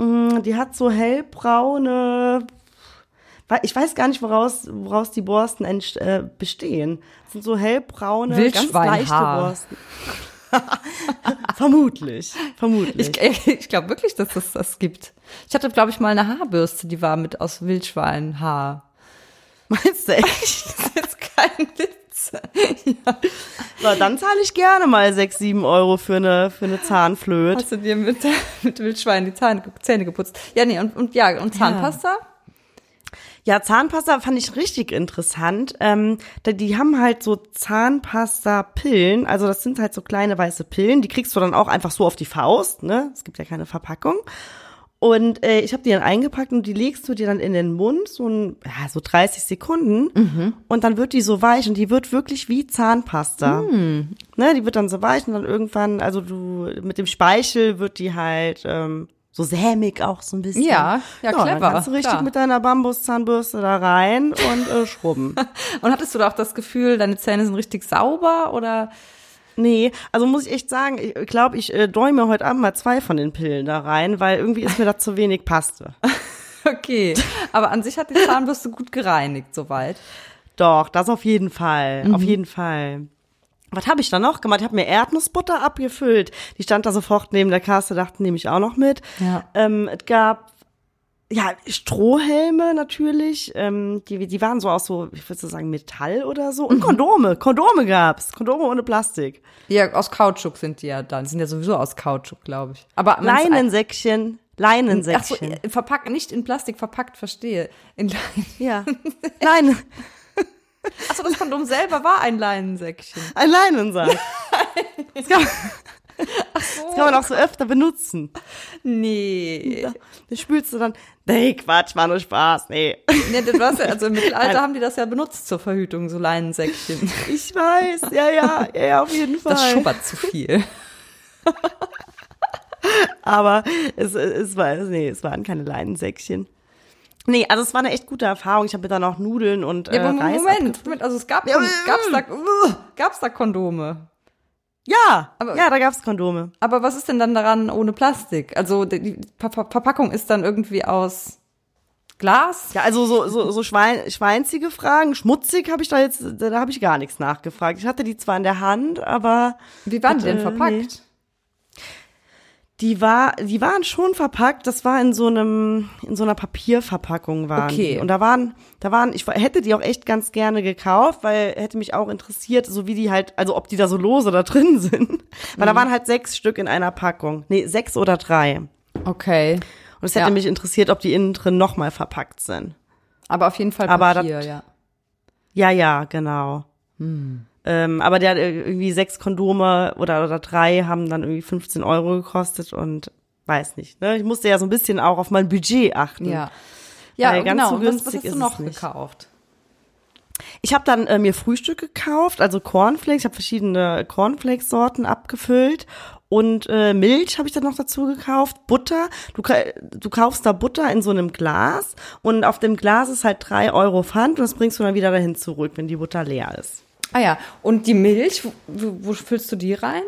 Die hat so hellbraune, ich weiß gar nicht, woraus, woraus die Borsten äh, bestehen. Das sind so hellbraune, ganz leichte. Borsten. vermutlich, vermutlich. Ich, ich glaube wirklich, dass es das gibt. Ich hatte, glaube ich, mal eine Haarbürste, die war mit aus Wildschweinhaar. Meinst du echt? Das ist jetzt kein Witz. So, dann zahle ich gerne mal sechs, sieben Euro für eine, für eine Zahnflöte. Hast du dir mit, mit Wildschwein die Zähne, Zähne geputzt? Ja, nee, und, und ja, und Zahnpasta? Ja, Zahnpasta fand ich richtig interessant. Ähm, die haben halt so Zahnpasta-Pillen, also das sind halt so kleine weiße Pillen, die kriegst du dann auch einfach so auf die Faust, ne? Es gibt ja keine Verpackung. Und äh, ich habe die dann eingepackt und die legst du dir dann in den Mund, so, ein, ja, so 30 Sekunden. Und dann wird die so weich und die wird wirklich wie Zahnpasta. Ne, die wird dann so weich und dann irgendwann, also du, mit dem Speichel wird die halt ähm, so sämig auch so ein bisschen. Ja, ja, Dann clever, kannst du richtig klar. mit deiner Bambuszahnbürste da rein und äh, schrubben. Und hattest du da auch das Gefühl, deine Zähne sind richtig sauber oder? Nee, also muss ich echt sagen, ich glaube, ich äh, däume heute Abend mal zwei von den Pillen da rein, weil irgendwie ist mir das zu wenig Paste. Okay, aber an sich hat die Zahnbürste gut gereinigt soweit. Doch, das auf jeden Fall. Mhm. Auf jeden Fall. Was habe ich da noch gemacht? Ich habe mir Erdnussbutter abgefüllt. Die stand da sofort neben der Kasse, dachten nehme ich auch noch mit. Ja. Ähm, es gab ja Strohhelme natürlich. Ähm, die, die waren so aus so, ich würde so sagen Metall oder so. Mhm. Und Kondome. Kondome gab's. Kondome ohne Plastik. Ja, aus Kautschuk sind die ja dann. Die sind ja sowieso aus Kautschuk, glaube ich. Aber man's- Leinensäckchen. Ach so, Leinensäckchen. verpackt, nicht in Plastik verpackt, verstehe. In Leinen. ja. Leinen. Achso, das Kondom selber war ein Leinensäckchen. Ein Leinensack. Das kann, man, das kann man auch so öfter benutzen. Nee. Da, das spülst du dann. Nee, Quatsch, war nur Spaß. Nee. nee das war's ja, also im Mittelalter haben die das ja benutzt zur Verhütung, so Leinensäckchen. Ich weiß, ja, ja, ja, auf jeden Fall. Das schubbert zu viel. Aber es, es war, nee, es waren keine Leinensäckchen. Nee, also es war eine echt gute Erfahrung. Ich habe mir dann auch Nudeln und äh, Ja, aber Reis Moment, Moment, also es gab, Ja, gab's, da, uh, gab's da Kondome? Ja, Aber- ja, da gab's Kondome. Aber was ist denn dann daran ohne Plastik? Also die, Ver Ver Verpackung ist dann irgendwie aus Glas? Ja, also so, so, so Schwein, schweinzige Fragen. Schmutzig habe ich da jetzt, da habe ich gar nichts nachgefragt. Ich hatte die zwar in der Hand, aber Wie waren die denn Äh, verpackt? nee. Die war, die waren schon verpackt. Das war in so einem, in so einer Papierverpackung waren Okay. die. Und da waren, da waren, ich hätte die auch echt ganz gerne gekauft, weil hätte mich auch interessiert, so wie die halt, also ob die da so lose da drin sind. Weil da waren halt sechs Stück in einer Packung. Nee, sechs oder drei. Und Okay. es hätte Ja. mich interessiert, ob die innen drin nochmal verpackt sind. Aber auf jeden Fall Aber Papier, das- ja. Ja, ja, genau. Ähm, aber der hat irgendwie sechs Kondome oder, oder drei haben dann irgendwie 15 Euro gekostet und weiß nicht. Ne? Ich musste ja so ein bisschen auch auf mein Budget achten. Ja. Ja, Weil ganz genau. so Und was, was günstig hast du noch gekauft? Ich habe dann äh, mir Frühstück gekauft, also Cornflakes. Ich habe verschiedene Cornflakes-Sorten abgefüllt. Und äh, Milch habe ich dann noch dazu gekauft. Butter. Du, du kaufst da Butter in so einem Glas. Und auf dem Glas ist halt drei Euro Pfand. Und das bringst du dann wieder dahin zurück, wenn die Butter leer ist. Ah ja, und die Milch, wo, wo, füllst du die rein?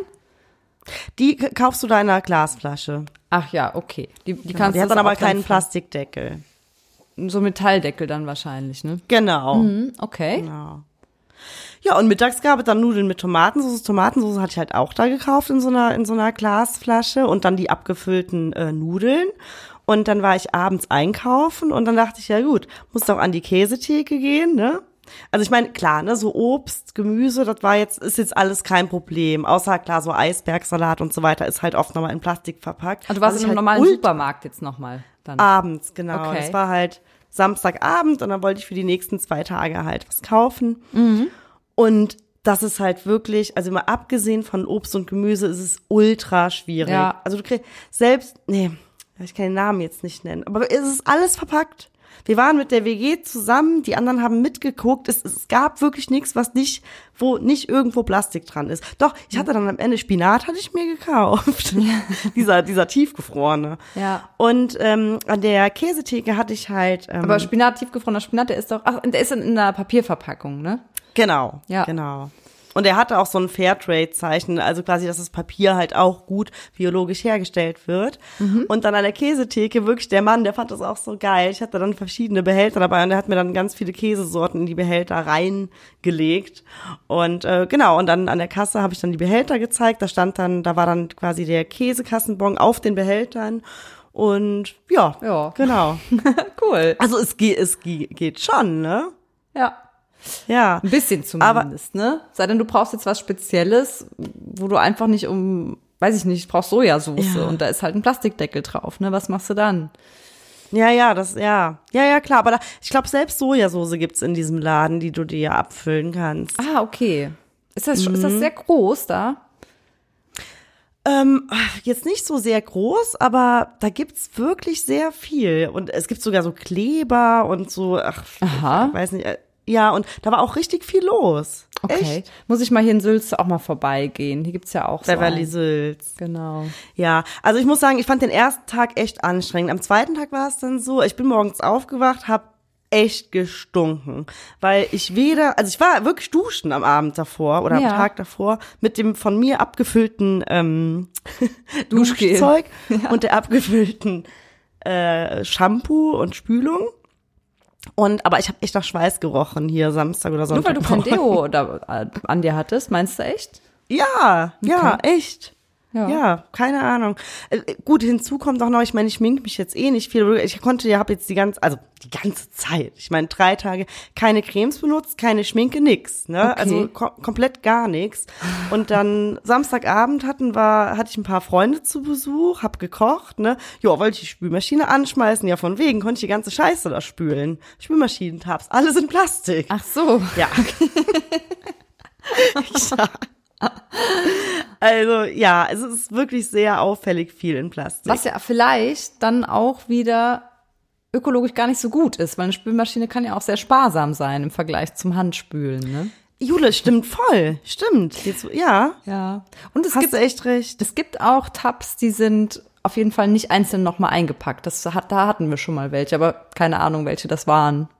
Die kaufst du da in einer Glasflasche. Ach ja, okay. Die, die Genau, kannst die hat dann aber keinen Plastikdeckel. So Metalldeckel dann wahrscheinlich, ne? Genau. Hm, okay. genau. Ja, und mittags gab es dann Nudeln mit Tomatensauce. Tomatensauce hatte ich halt auch da gekauft in so einer, in so einer Glasflasche und dann die abgefüllten äh, Nudeln. Und dann war ich abends einkaufen und dann dachte ich, ja gut, muss doch an die Käsetheke gehen, ne? Also ich meine, klar, ne, so Obst, Gemüse, das war jetzt, ist jetzt alles kein Problem. Außer klar, so Eisbergsalat und so weiter ist halt oft nochmal in Plastik verpackt. Also du warst in einem halt normalen Supermarkt jetzt nochmal dann. Abends, genau. Okay. Das war halt Samstagabend und dann wollte ich für die nächsten zwei Tage halt was kaufen. Mhm. Und das ist halt wirklich, also mal abgesehen von Obst und Gemüse, ist es ultra schwierig. Ja. Also du kriegst selbst, nee, ich kann den Namen jetzt nicht nennen, aber es ist alles verpackt. Wir waren mit der WG zusammen, die anderen haben mitgeguckt. Es, es gab wirklich nichts, was nicht, wo nicht irgendwo Plastik dran ist. Doch, ich hatte dann am Ende Spinat, hatte ich mir gekauft. dieser, dieser tiefgefrorene. Ja. Und ähm, an der Käsetheke hatte ich halt. Ähm, aber Spinat, tiefgefrorener Spinat, der ist doch, ach, der ist in einer Papierverpackung, ne? Genau, Ja. genau. Und er hatte auch so ein Fairtrade-Zeichen, also quasi, dass das Papier halt auch gut biologisch hergestellt wird. Mhm. Und dann an der Käsetheke, wirklich der Mann, der fand das auch so geil. Ich hatte dann verschiedene Behälter dabei und der hat mir dann ganz viele Käsesorten in die Behälter reingelegt. Und äh, genau, und dann an der Kasse habe ich dann die Behälter gezeigt. Da stand dann, da war dann quasi der Käsekassenbon auf den Behältern. Und ja, Ja. genau. cool. Also es geht, es ge- geht schon, ne? Ja. Ja. Ein bisschen zumindest, ne? Sei denn, du brauchst jetzt was Spezielles, wo du einfach nicht um, weiß ich nicht, brauchst Sojasauce Ja. und da ist halt ein Plastikdeckel drauf, ne? Was machst du dann? Ja, ja, das, ja. Ja, ja, klar. Aber da, ich glaube, selbst Sojasauce gibt's in diesem Laden, die du dir abfüllen kannst. Ah, okay. Ist das, ist Mhm. das sehr groß da? Ähm, jetzt nicht so sehr groß, aber da gibt's wirklich sehr viel. Und es gibt sogar so Kleber und so, ach, Aha. ich weiß nicht. Ja, und da war auch richtig viel los. Okay. Echt? Muss ich mal hier in Sülze auch mal vorbeigehen. Hier gibt's ja auch so. Beverly einen. Sülz. Genau. Ja, also ich muss sagen, ich fand den ersten Tag echt anstrengend. Am zweiten Tag war es dann so, ich bin morgens aufgewacht, hab echt gestunken, weil ich weder, also ich war wirklich duschen am Abend davor oder Ja. am Tag davor mit dem von mir abgefüllten ähm. Duschzeug und der abgefüllten äh, Shampoo und Spülung. Und aber ich habe echt nach Schweiß gerochen hier Samstag oder Nur weil Sonntag. du kein Deo da, äh, an dir hattest, meinst du echt? Ja, ja, echt. Ja. Ja. keine Ahnung. Äh, gut, hinzu kommt auch noch, ich meine, ich schmink mich jetzt eh nicht viel. Ich konnte ja, habe jetzt die ganze, also die ganze Zeit, ich meine, drei Tage keine Cremes benutzt, keine Schminke, nix. Ne? Okay. Also ko komplett gar nichts. Und dann Samstagabend hatten wir, hatte ich ein paar Freunde zu Besuch, hab gekocht, ne? Ja, wollte ich die Spülmaschine anschmeißen, ja von wegen, konnte ich die ganze Scheiße da spülen. Spülmaschinentabs, alles in Plastik. Ach so. Ja. ja. Also ja, es ist wirklich sehr auffällig viel in Plastik. Was ja vielleicht dann auch wieder ökologisch gar nicht so gut ist, weil eine Spülmaschine kann ja auch sehr sparsam sein im Vergleich zum Handspülen, ne? Jule, stimmt voll. Stimmt. Jetzt, ja, Ja. Und es hast gibt, echt recht. es gibt auch Tabs, die sind auf jeden Fall nicht einzeln nochmal eingepackt. Das hat, da hatten wir schon mal welche, aber keine Ahnung, welche das waren.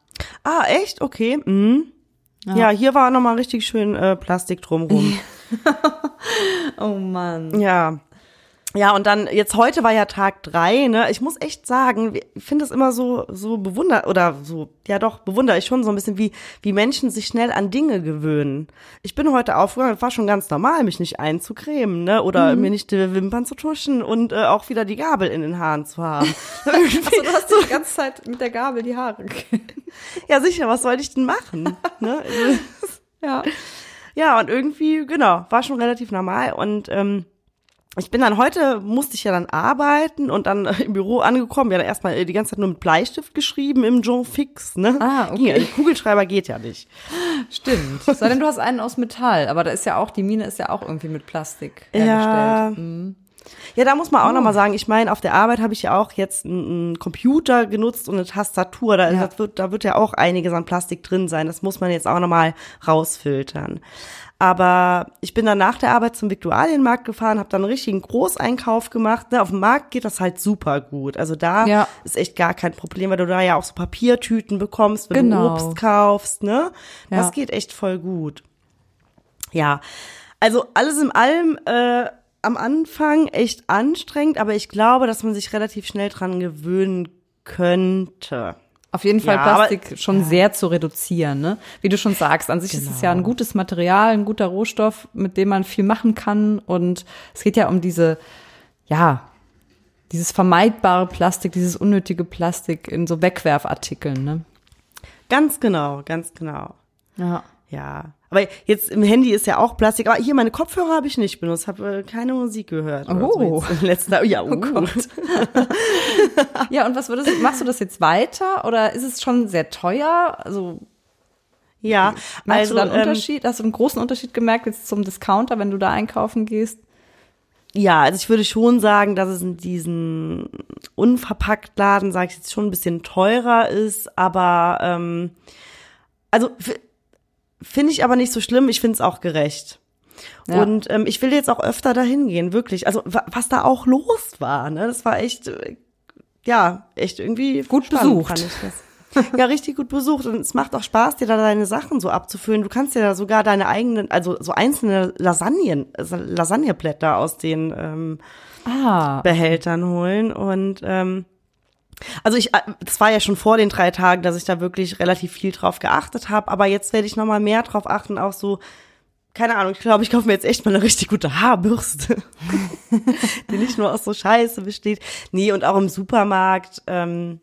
Ah, echt? Okay. Mhm. Ja. hier war nochmal richtig schön äh, Plastik drumrum. Oh Mann. ja. Ja, und dann, jetzt heute war ja Tag drei, ne? Ich muss echt sagen, ich finde es immer so, so bewundert, oder so, ja doch, bewundere ich schon so ein bisschen, wie, wie Menschen sich schnell an Dinge gewöhnen. Ich bin heute aufgegangen, war schon ganz normal, mich nicht einzucremen, ne? Oder mir nicht die Wimpern zu tuschen und äh, auch wieder die Gabel in den Haaren zu haben. Also, du hast die ganze Zeit mit der Gabel die Haare. ja, sicher, was sollte ich denn machen? ne? ja. Ja, und irgendwie, genau, war schon relativ normal. Und ähm, ich bin dann heute, musste ich ja dann arbeiten und dann im Büro angekommen, ja dann erstmal äh, die ganze Zeit nur mit Bleistift geschrieben im Joe Fix, ne? Ah, okay. Ja. Kugelschreiber geht ja nicht. Stimmt. Sei denn, du hast einen aus Metall, aber da ist ja auch, die Mine ist ja auch irgendwie mit Plastik Ja. hergestellt. Ja, da muss man auch Oh. noch mal sagen, ich meine, auf der Arbeit habe ich ja auch jetzt einen, Computer genutzt und eine Tastatur. Da, Ja. wird, da wird ja auch einiges an Plastik drin sein. Das muss man jetzt auch noch mal rausfiltern. Aber ich bin dann nach der Arbeit zum Viktualienmarkt gefahren, habe dann einen richtigen Großeinkauf gemacht. Ne, auf dem Markt geht das halt super gut. Also da Ja. ist echt gar kein Problem, weil du da ja auch so Papiertüten bekommst, wenn Genau. du Obst kaufst. Ne? Das Ja. geht echt voll gut. Ja, also alles in allem äh, am Anfang echt anstrengend, aber ich glaube, dass man sich relativ schnell dran gewöhnen könnte. Auf jeden Fall Ja, aber- Plastik schon sehr zu reduzieren, ne? Wie du schon sagst, an sich ist es ja Genau. ein gutes Material, ein guter Rohstoff, mit dem man viel machen kann. Und es geht ja um diese, ja, dieses vermeidbare Plastik, dieses unnötige Plastik in so Wegwerfartikeln, ne? Ganz genau, ganz genau. Ja. Ja, aber jetzt im Handy ist ja auch Plastik. Aber hier meine Kopfhörer habe ich nicht benutzt, habe äh, keine Musik gehört. Oh. so letzten Tag. Ja, oh, Ja, und was würdest du, machst du das jetzt weiter oder ist es schon sehr teuer? Also ja. Also du da einen ähm, Unterschied? Hast du einen großen Unterschied gemerkt jetzt zum Discounter, wenn du da einkaufen gehst? Ja, also ich würde schon sagen, dass es in diesen unverpackt Laden, sage ich jetzt, schon ein bisschen teurer ist, aber ähm, also finde ich aber nicht so schlimm, ich finde es auch gerecht. Ja. Und ähm, ich will jetzt auch öfter dahin gehen, wirklich. Also wa was da auch los war, ne? Das war echt, äh, ja, echt irgendwie Gut spannend, besucht. fand ich das. Ja, richtig gut besucht. Und es macht auch Spaß, dir da deine Sachen so abzufüllen. Du kannst dir da sogar deine eigenen, also so einzelne Lasagnen, also Lasagneblätter aus den ähm, Ah, Behältern holen. Und ähm, also ich, äh, das war ja schon vor den drei Tagen, dass ich da wirklich relativ viel drauf geachtet habe. Aber jetzt werde ich noch mal mehr drauf achten, auch so. Keine Ahnung, ich glaube, ich kaufe mir jetzt echt mal eine richtig gute Haarbürste, die nicht nur aus so Scheiße besteht. Nee, und auch im Supermarkt. Ähm,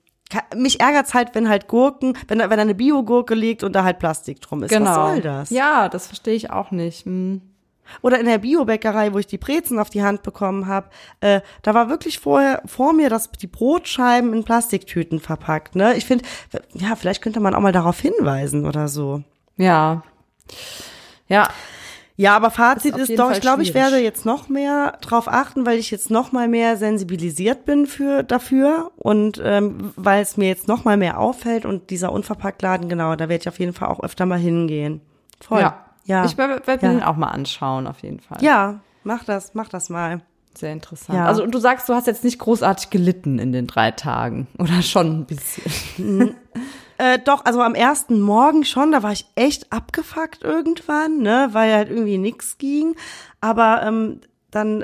mich ärgert's halt, wenn halt Gurken, wenn da, wenn da eine Biogurke liegt und da halt Plastik drum ist. genau. Was soll das? Ja, das verstehe ich auch nicht. Hm. Oder in der Biobäckerei, wo ich die Brezen auf die Hand bekommen habe, äh, da war wirklich vorher vor mir das, die Brotscheiben in Plastiktüten verpackt. Ne? Ich finde, ja, vielleicht könnte man auch mal darauf hinweisen oder so. Ja. Ja, Ja, aber Fazit Ist ist, doch, Fall ich glaube, ich werde jetzt noch mehr drauf achten, weil ich jetzt noch mal mehr sensibilisiert bin für dafür und ähm, weil es mir jetzt noch mal mehr auffällt und dieser Unverpacktladen, genau, da werde ich auf jeden Fall auch öfter mal hingehen. Voll. ja. Ja. Ich werde werd mir Ja. den auch mal anschauen, auf jeden Fall. ja, mach das, mach das mal. Sehr interessant. Ja. Also, und du sagst, du hast jetzt nicht großartig gelitten in den drei Tagen. Oder schon ein bisschen. Äh, doch, also am ersten Morgen schon, da war ich echt abgefuckt irgendwann, ne, weil halt irgendwie nix ging. Aber ähm, dann,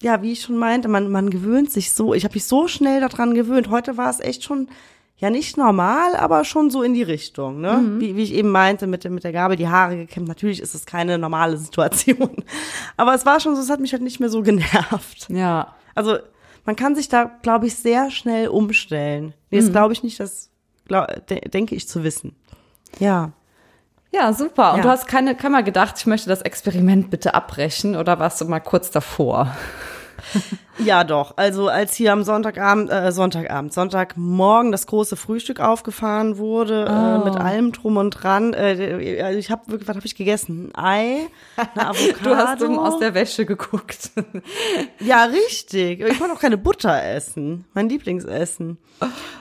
ja, wie ich schon meinte, man, man gewöhnt sich so, ich habe mich so schnell daran gewöhnt. Heute war es echt schon, ja nicht normal, aber schon so in die Richtung, ne? Mhm. Wie, wie ich eben meinte, mit, der- mit der Gabel die Haare gekämmt. Natürlich ist es keine normale Situation. Aber es war schon so, es hat mich halt nicht mehr so genervt. Ja. Also man kann sich da, glaube ich, sehr schnell umstellen. Nee, Mhm. glaube ich nicht, das glaub, de denke ich zu wissen. Ja. Ja, super. Und Ja. du hast keine Kammer gedacht, ich möchte das Experiment bitte abbrechen oder warst du mal kurz davor? Ja, doch. Also als hier am Sonntagabend, äh, Sonntagabend, Sonntagmorgen das große Frühstück aufgefahren wurde, äh, mit allem drum und dran. Äh, also ich habe wirklich, was habe ich gegessen? Ein Ei, eine Avocado. Du hast dumm aus der Wäsche geguckt. Ja, richtig. Ich wollte auch keine Butter essen. Mein Lieblingsessen.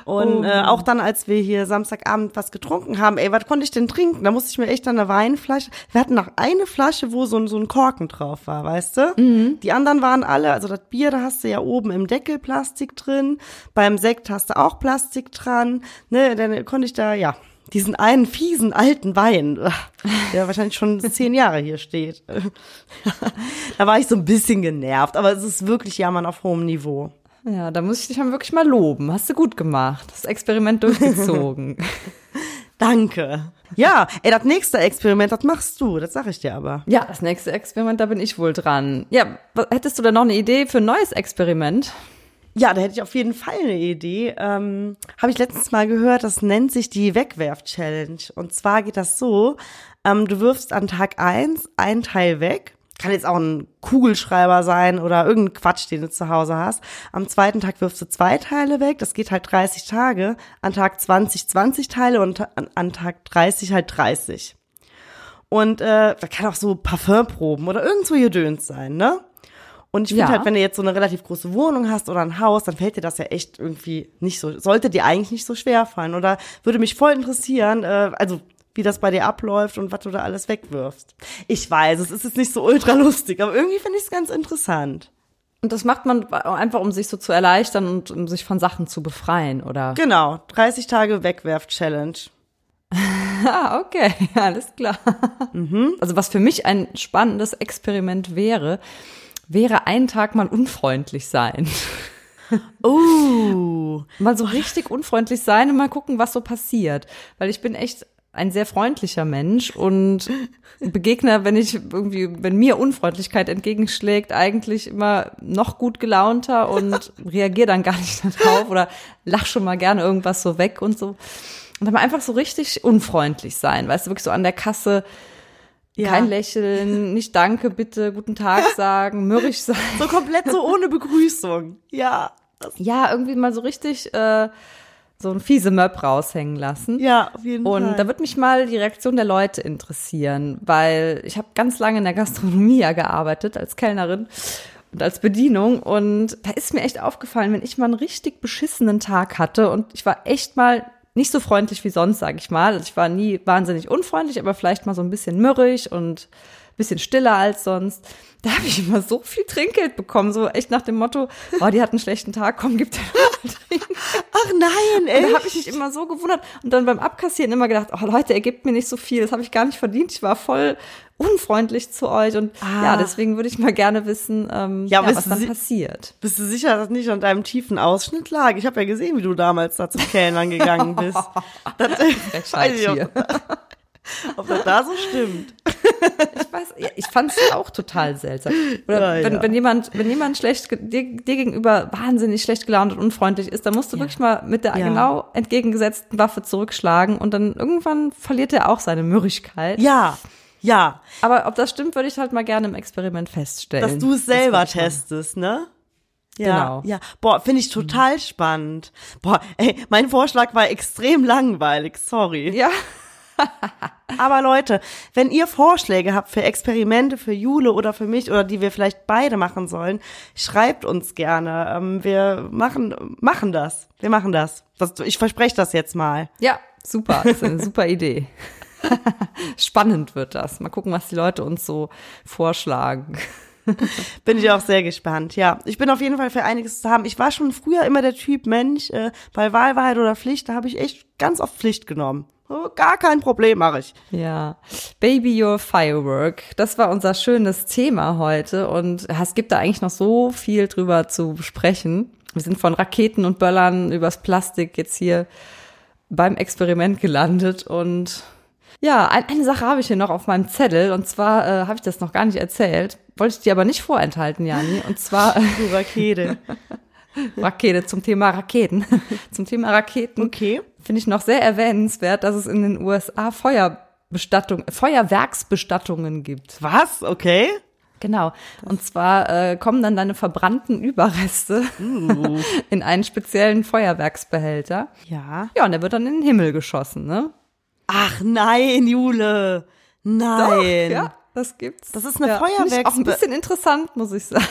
Und äh, auch dann, als wir hier Samstagabend was getrunken haben, ey, was konnte ich denn trinken? Da musste ich mir echt dann eine Weinflasche. Wir hatten noch eine Flasche, wo so ein, so ein Korken drauf war, weißt du? Die anderen waren alle, also das Bier, da hast du ja oben im Deckel Plastik drin. Beim Sekt hast du auch Plastik dran. Ne, dann konnte ich da, ja, diesen einen fiesen alten Wein, der wahrscheinlich schon zehn Jahre hier steht. da war ich so ein bisschen genervt, aber es ist wirklich Jammern auf hohem Niveau. Ja, da muss ich dich mal wirklich mal loben. Hast du gut gemacht. Das Experiment durchgezogen. Danke. Ja, ey, das nächste Experiment, das machst du, das sag ich dir aber. ja, das nächste Experiment, da bin ich wohl dran. Ja, hättest du da noch eine Idee für ein neues Experiment? Ja, da hätte ich auf jeden Fall eine Idee. Ähm, Habe ich letztens mal gehört, das nennt sich die Wegwerf-Challenge. Und zwar geht das so, ähm, du wirfst an Tag eins ein Teil weg. Kann jetzt auch ein Kugelschreiber sein oder irgendein Quatsch, den du zu Hause hast. Am zweiten Tag wirfst du zwei Teile weg. Das geht halt 30 Tage. An Tag 20 20 Teile und an, an Tag 30 halt 30. Und äh, da kann auch so Parfümproben oder irgend so Gedöns sein, ne? Und ich finde Ja. halt, wenn du jetzt so eine relativ große Wohnung hast oder ein Haus, dann fällt dir das ja echt irgendwie nicht so, sollte dir eigentlich nicht so schwer fallen. Oder würde mich voll interessieren, äh, also wie das bei dir abläuft und was du da alles wegwirfst. Ich weiß, es ist jetzt nicht so ultra lustig, aber irgendwie finde ich es ganz interessant. Und das macht man einfach, um sich so zu erleichtern und um sich von Sachen zu befreien, oder? Genau, 30 Tage Wegwerf-Challenge. Ah, okay, alles klar. Also was für mich ein spannendes Experiment wäre, wäre einen Tag mal unfreundlich sein. Uh, Mal so richtig unfreundlich sein und mal gucken, was so passiert. Weil ich bin echt ein sehr freundlicher Mensch und begegne, wenn ich irgendwie, wenn mir Unfreundlichkeit entgegenschlägt, eigentlich immer noch gut gelaunter und reagiere dann gar nicht darauf oder lach schon mal gerne irgendwas so weg und so. Und dann mal einfach so richtig unfreundlich sein, weißt du, wirklich so an der Kasse ja. kein Lächeln, nicht Danke, bitte, guten Tag sagen, mürrisch sein. So komplett so ohne Begrüßung. Ja. Ja, irgendwie mal so richtig äh, so ein fiese Möb raushängen lassen. ja, auf jeden Und Fall. da wird mich mal die Reaktion der Leute interessieren, weil ich habe ganz lange in der Gastronomie ja gearbeitet als Kellnerin und als Bedienung und da ist mir echt aufgefallen, wenn ich mal einen richtig beschissenen Tag hatte und ich war echt mal nicht so freundlich wie sonst, sage ich mal. Also ich war nie wahnsinnig unfreundlich, aber vielleicht mal so ein bisschen mürrig und bisschen stiller als sonst. Da habe ich immer so viel Trinkgeld bekommen, so echt nach dem Motto, oh, die hat einen schlechten Tag, komm, gib dir mal Trinkgeld. Ach nein, ey. da habe ich mich immer so gewundert und dann beim Abkassieren immer gedacht, oh Leute, ihr gebt mir nicht so viel, das habe ich gar nicht verdient. Ich war voll unfreundlich zu euch und Ah. ja, deswegen würde ich mal gerne wissen, ähm, Ja, ja, was dann sie- passiert. Bist du sicher, dass das nicht an deinem tiefen Ausschnitt lag? Ich habe ja gesehen, wie du damals da zum Kellnern gegangen bist. Das, weiß ich. ob das da so stimmt. Ich weiß, ja, ich fand es auch total seltsam. Oder Ja, wenn, ja. wenn jemand, wenn jemand schlecht dir, dir gegenüber wahnsinnig schlecht gelaunt und unfreundlich ist, dann musst du wirklich mal mit der genau entgegengesetzten Waffe zurückschlagen und dann irgendwann verliert er auch seine Mürrigkeit. Ja, ja, Aber ob das stimmt, würde ich halt mal gerne im Experiment feststellen. dass du es selber testest, ne? Ja, Genau. ja. Boah, finde ich total spannend. Boah, ey, mein Vorschlag war extrem langweilig, sorry. Ja. Aber Leute, wenn ihr Vorschläge habt für Experimente für Jule oder für mich oder die wir vielleicht beide machen sollen, schreibt uns gerne. Ähm, wir machen, machen das. Wir machen das. das ich verspreche das jetzt mal. Ja, super. Das ist eine super Idee. Spannend wird das. Mal gucken, was die Leute uns so vorschlagen. Bin ich auch sehr gespannt. Ja, ich bin auf jeden Fall für einiges zu haben. Ich war schon früher immer der Typ Mensch, äh, bei Wahlwahrheit oder Pflicht, da habe ich echt ganz oft Pflicht genommen. Gar kein Problem mache ich. Ja. Baby Your Firework. Das war unser schönes Thema heute und es gibt da eigentlich noch so viel drüber zu besprechen. Wir sind von Raketen und Böllern übers Plastik jetzt hier beim Experiment gelandet und ja, ein, eine Sache habe ich hier noch auf meinem Zettel und zwar äh, habe ich das noch gar nicht erzählt, wollte ich dir aber nicht vorenthalten, Jani. Und zwar Du Rakete. Rakete zum Thema Raketen. zum Thema Raketen Okay. Finde ich noch sehr erwähnenswert, dass es in den USA Feuerbestattung, Feuerwerksbestattungen gibt. Was? Okay. Genau. Und zwar äh, kommen dann deine verbrannten Überreste in einen speziellen Feuerwerksbehälter. Ja. Ja, und der wird dann in den Himmel geschossen, ne? Ach nein, Jule. Nein. Ja, das gibt's. Das ist eine ja, ich Auch ein bisschen interessant, muss ich sagen.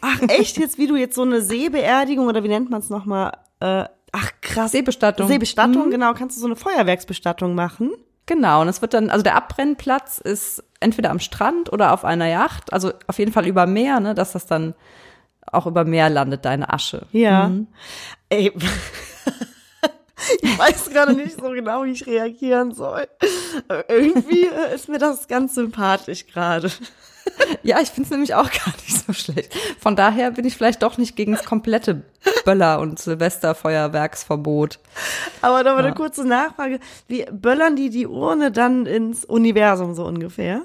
Ach, echt jetzt, wie du jetzt so eine Seebeerdigung oder wie nennt man es nochmal? Äh, ach, krass. Seebestattung. Seebestattung, genau. Kannst du so eine Feuerwerksbestattung machen? Genau, und es wird dann, also der Abbrennplatz ist entweder am Strand oder auf einer Yacht, also auf jeden Fall über Meer, ne, dass das dann auch über Meer landet, deine Asche. Ja. Ey. Ich weiß gerade nicht so genau, wie ich reagieren soll. Aber irgendwie äh, ist mir das ganz sympathisch gerade. Ja, ich finde es nämlich auch gar nicht so schlecht. Von daher bin ich vielleicht doch nicht gegen das komplette Böller- und Silvesterfeuerwerksverbot. Aber noch mal eine kurze Nachfrage. Wie böllern die die Urne dann ins Universum so ungefähr?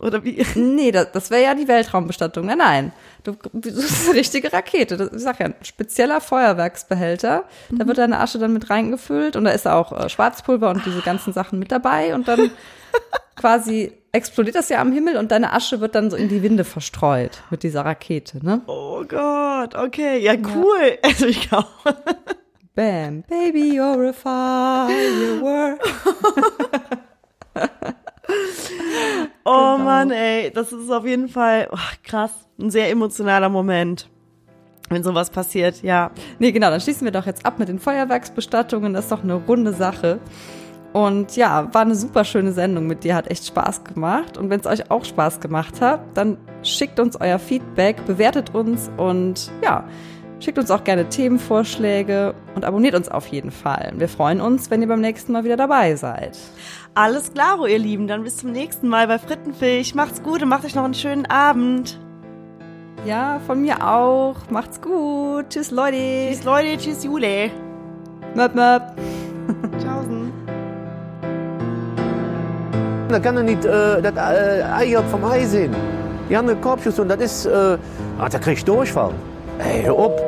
Oder wie? Nee, das, das wäre ja die Weltraumbestattung. Nein, nein. Du, das ist eine richtige Rakete. Das, ich sag ja, ein spezieller Feuerwerksbehälter. Da wird deine Asche dann mit reingefüllt und da ist auch äh, Schwarzpulver und diese ganzen Sachen mit dabei und dann quasi explodiert das ja am Himmel und deine Asche wird dann so in die Winde verstreut mit dieser Rakete, ne? Oh Gott, okay, ja cool. Also ich glaube. Bam, baby, you're a firework. Oh Mann, ey, das ist auf jeden Fall oh, krass, ein sehr emotionaler Moment, wenn sowas passiert. Ja, Nee, genau, dann schließen wir doch jetzt ab mit den Feuerwerksbestattungen. Das ist doch eine runde Sache. Und ja, war eine super schöne Sendung mit dir, hat echt Spaß gemacht. Und wenn es euch auch Spaß gemacht hat, dann schickt uns euer Feedback, bewertet uns und ja, schickt uns auch gerne Themenvorschläge und abonniert uns auf jeden Fall. Wir freuen uns, wenn ihr beim nächsten Mal wieder dabei seid. Alles klaro, ihr Lieben. Dann bis zum nächsten Mal bei Frittenfisch. Macht's gut und macht euch noch einen schönen Abend. Ja, von mir auch. Macht's gut. Tschüss, Leute. Tschüss Leute, tschüss Jule. Möp, möp. Tschaußen. Da kann er nicht äh, das äh, Ei vom Ei sehen. Die haben einen Korbschuss und das ist, äh, ah, da krieg ich Durchfall. Ey, hör op.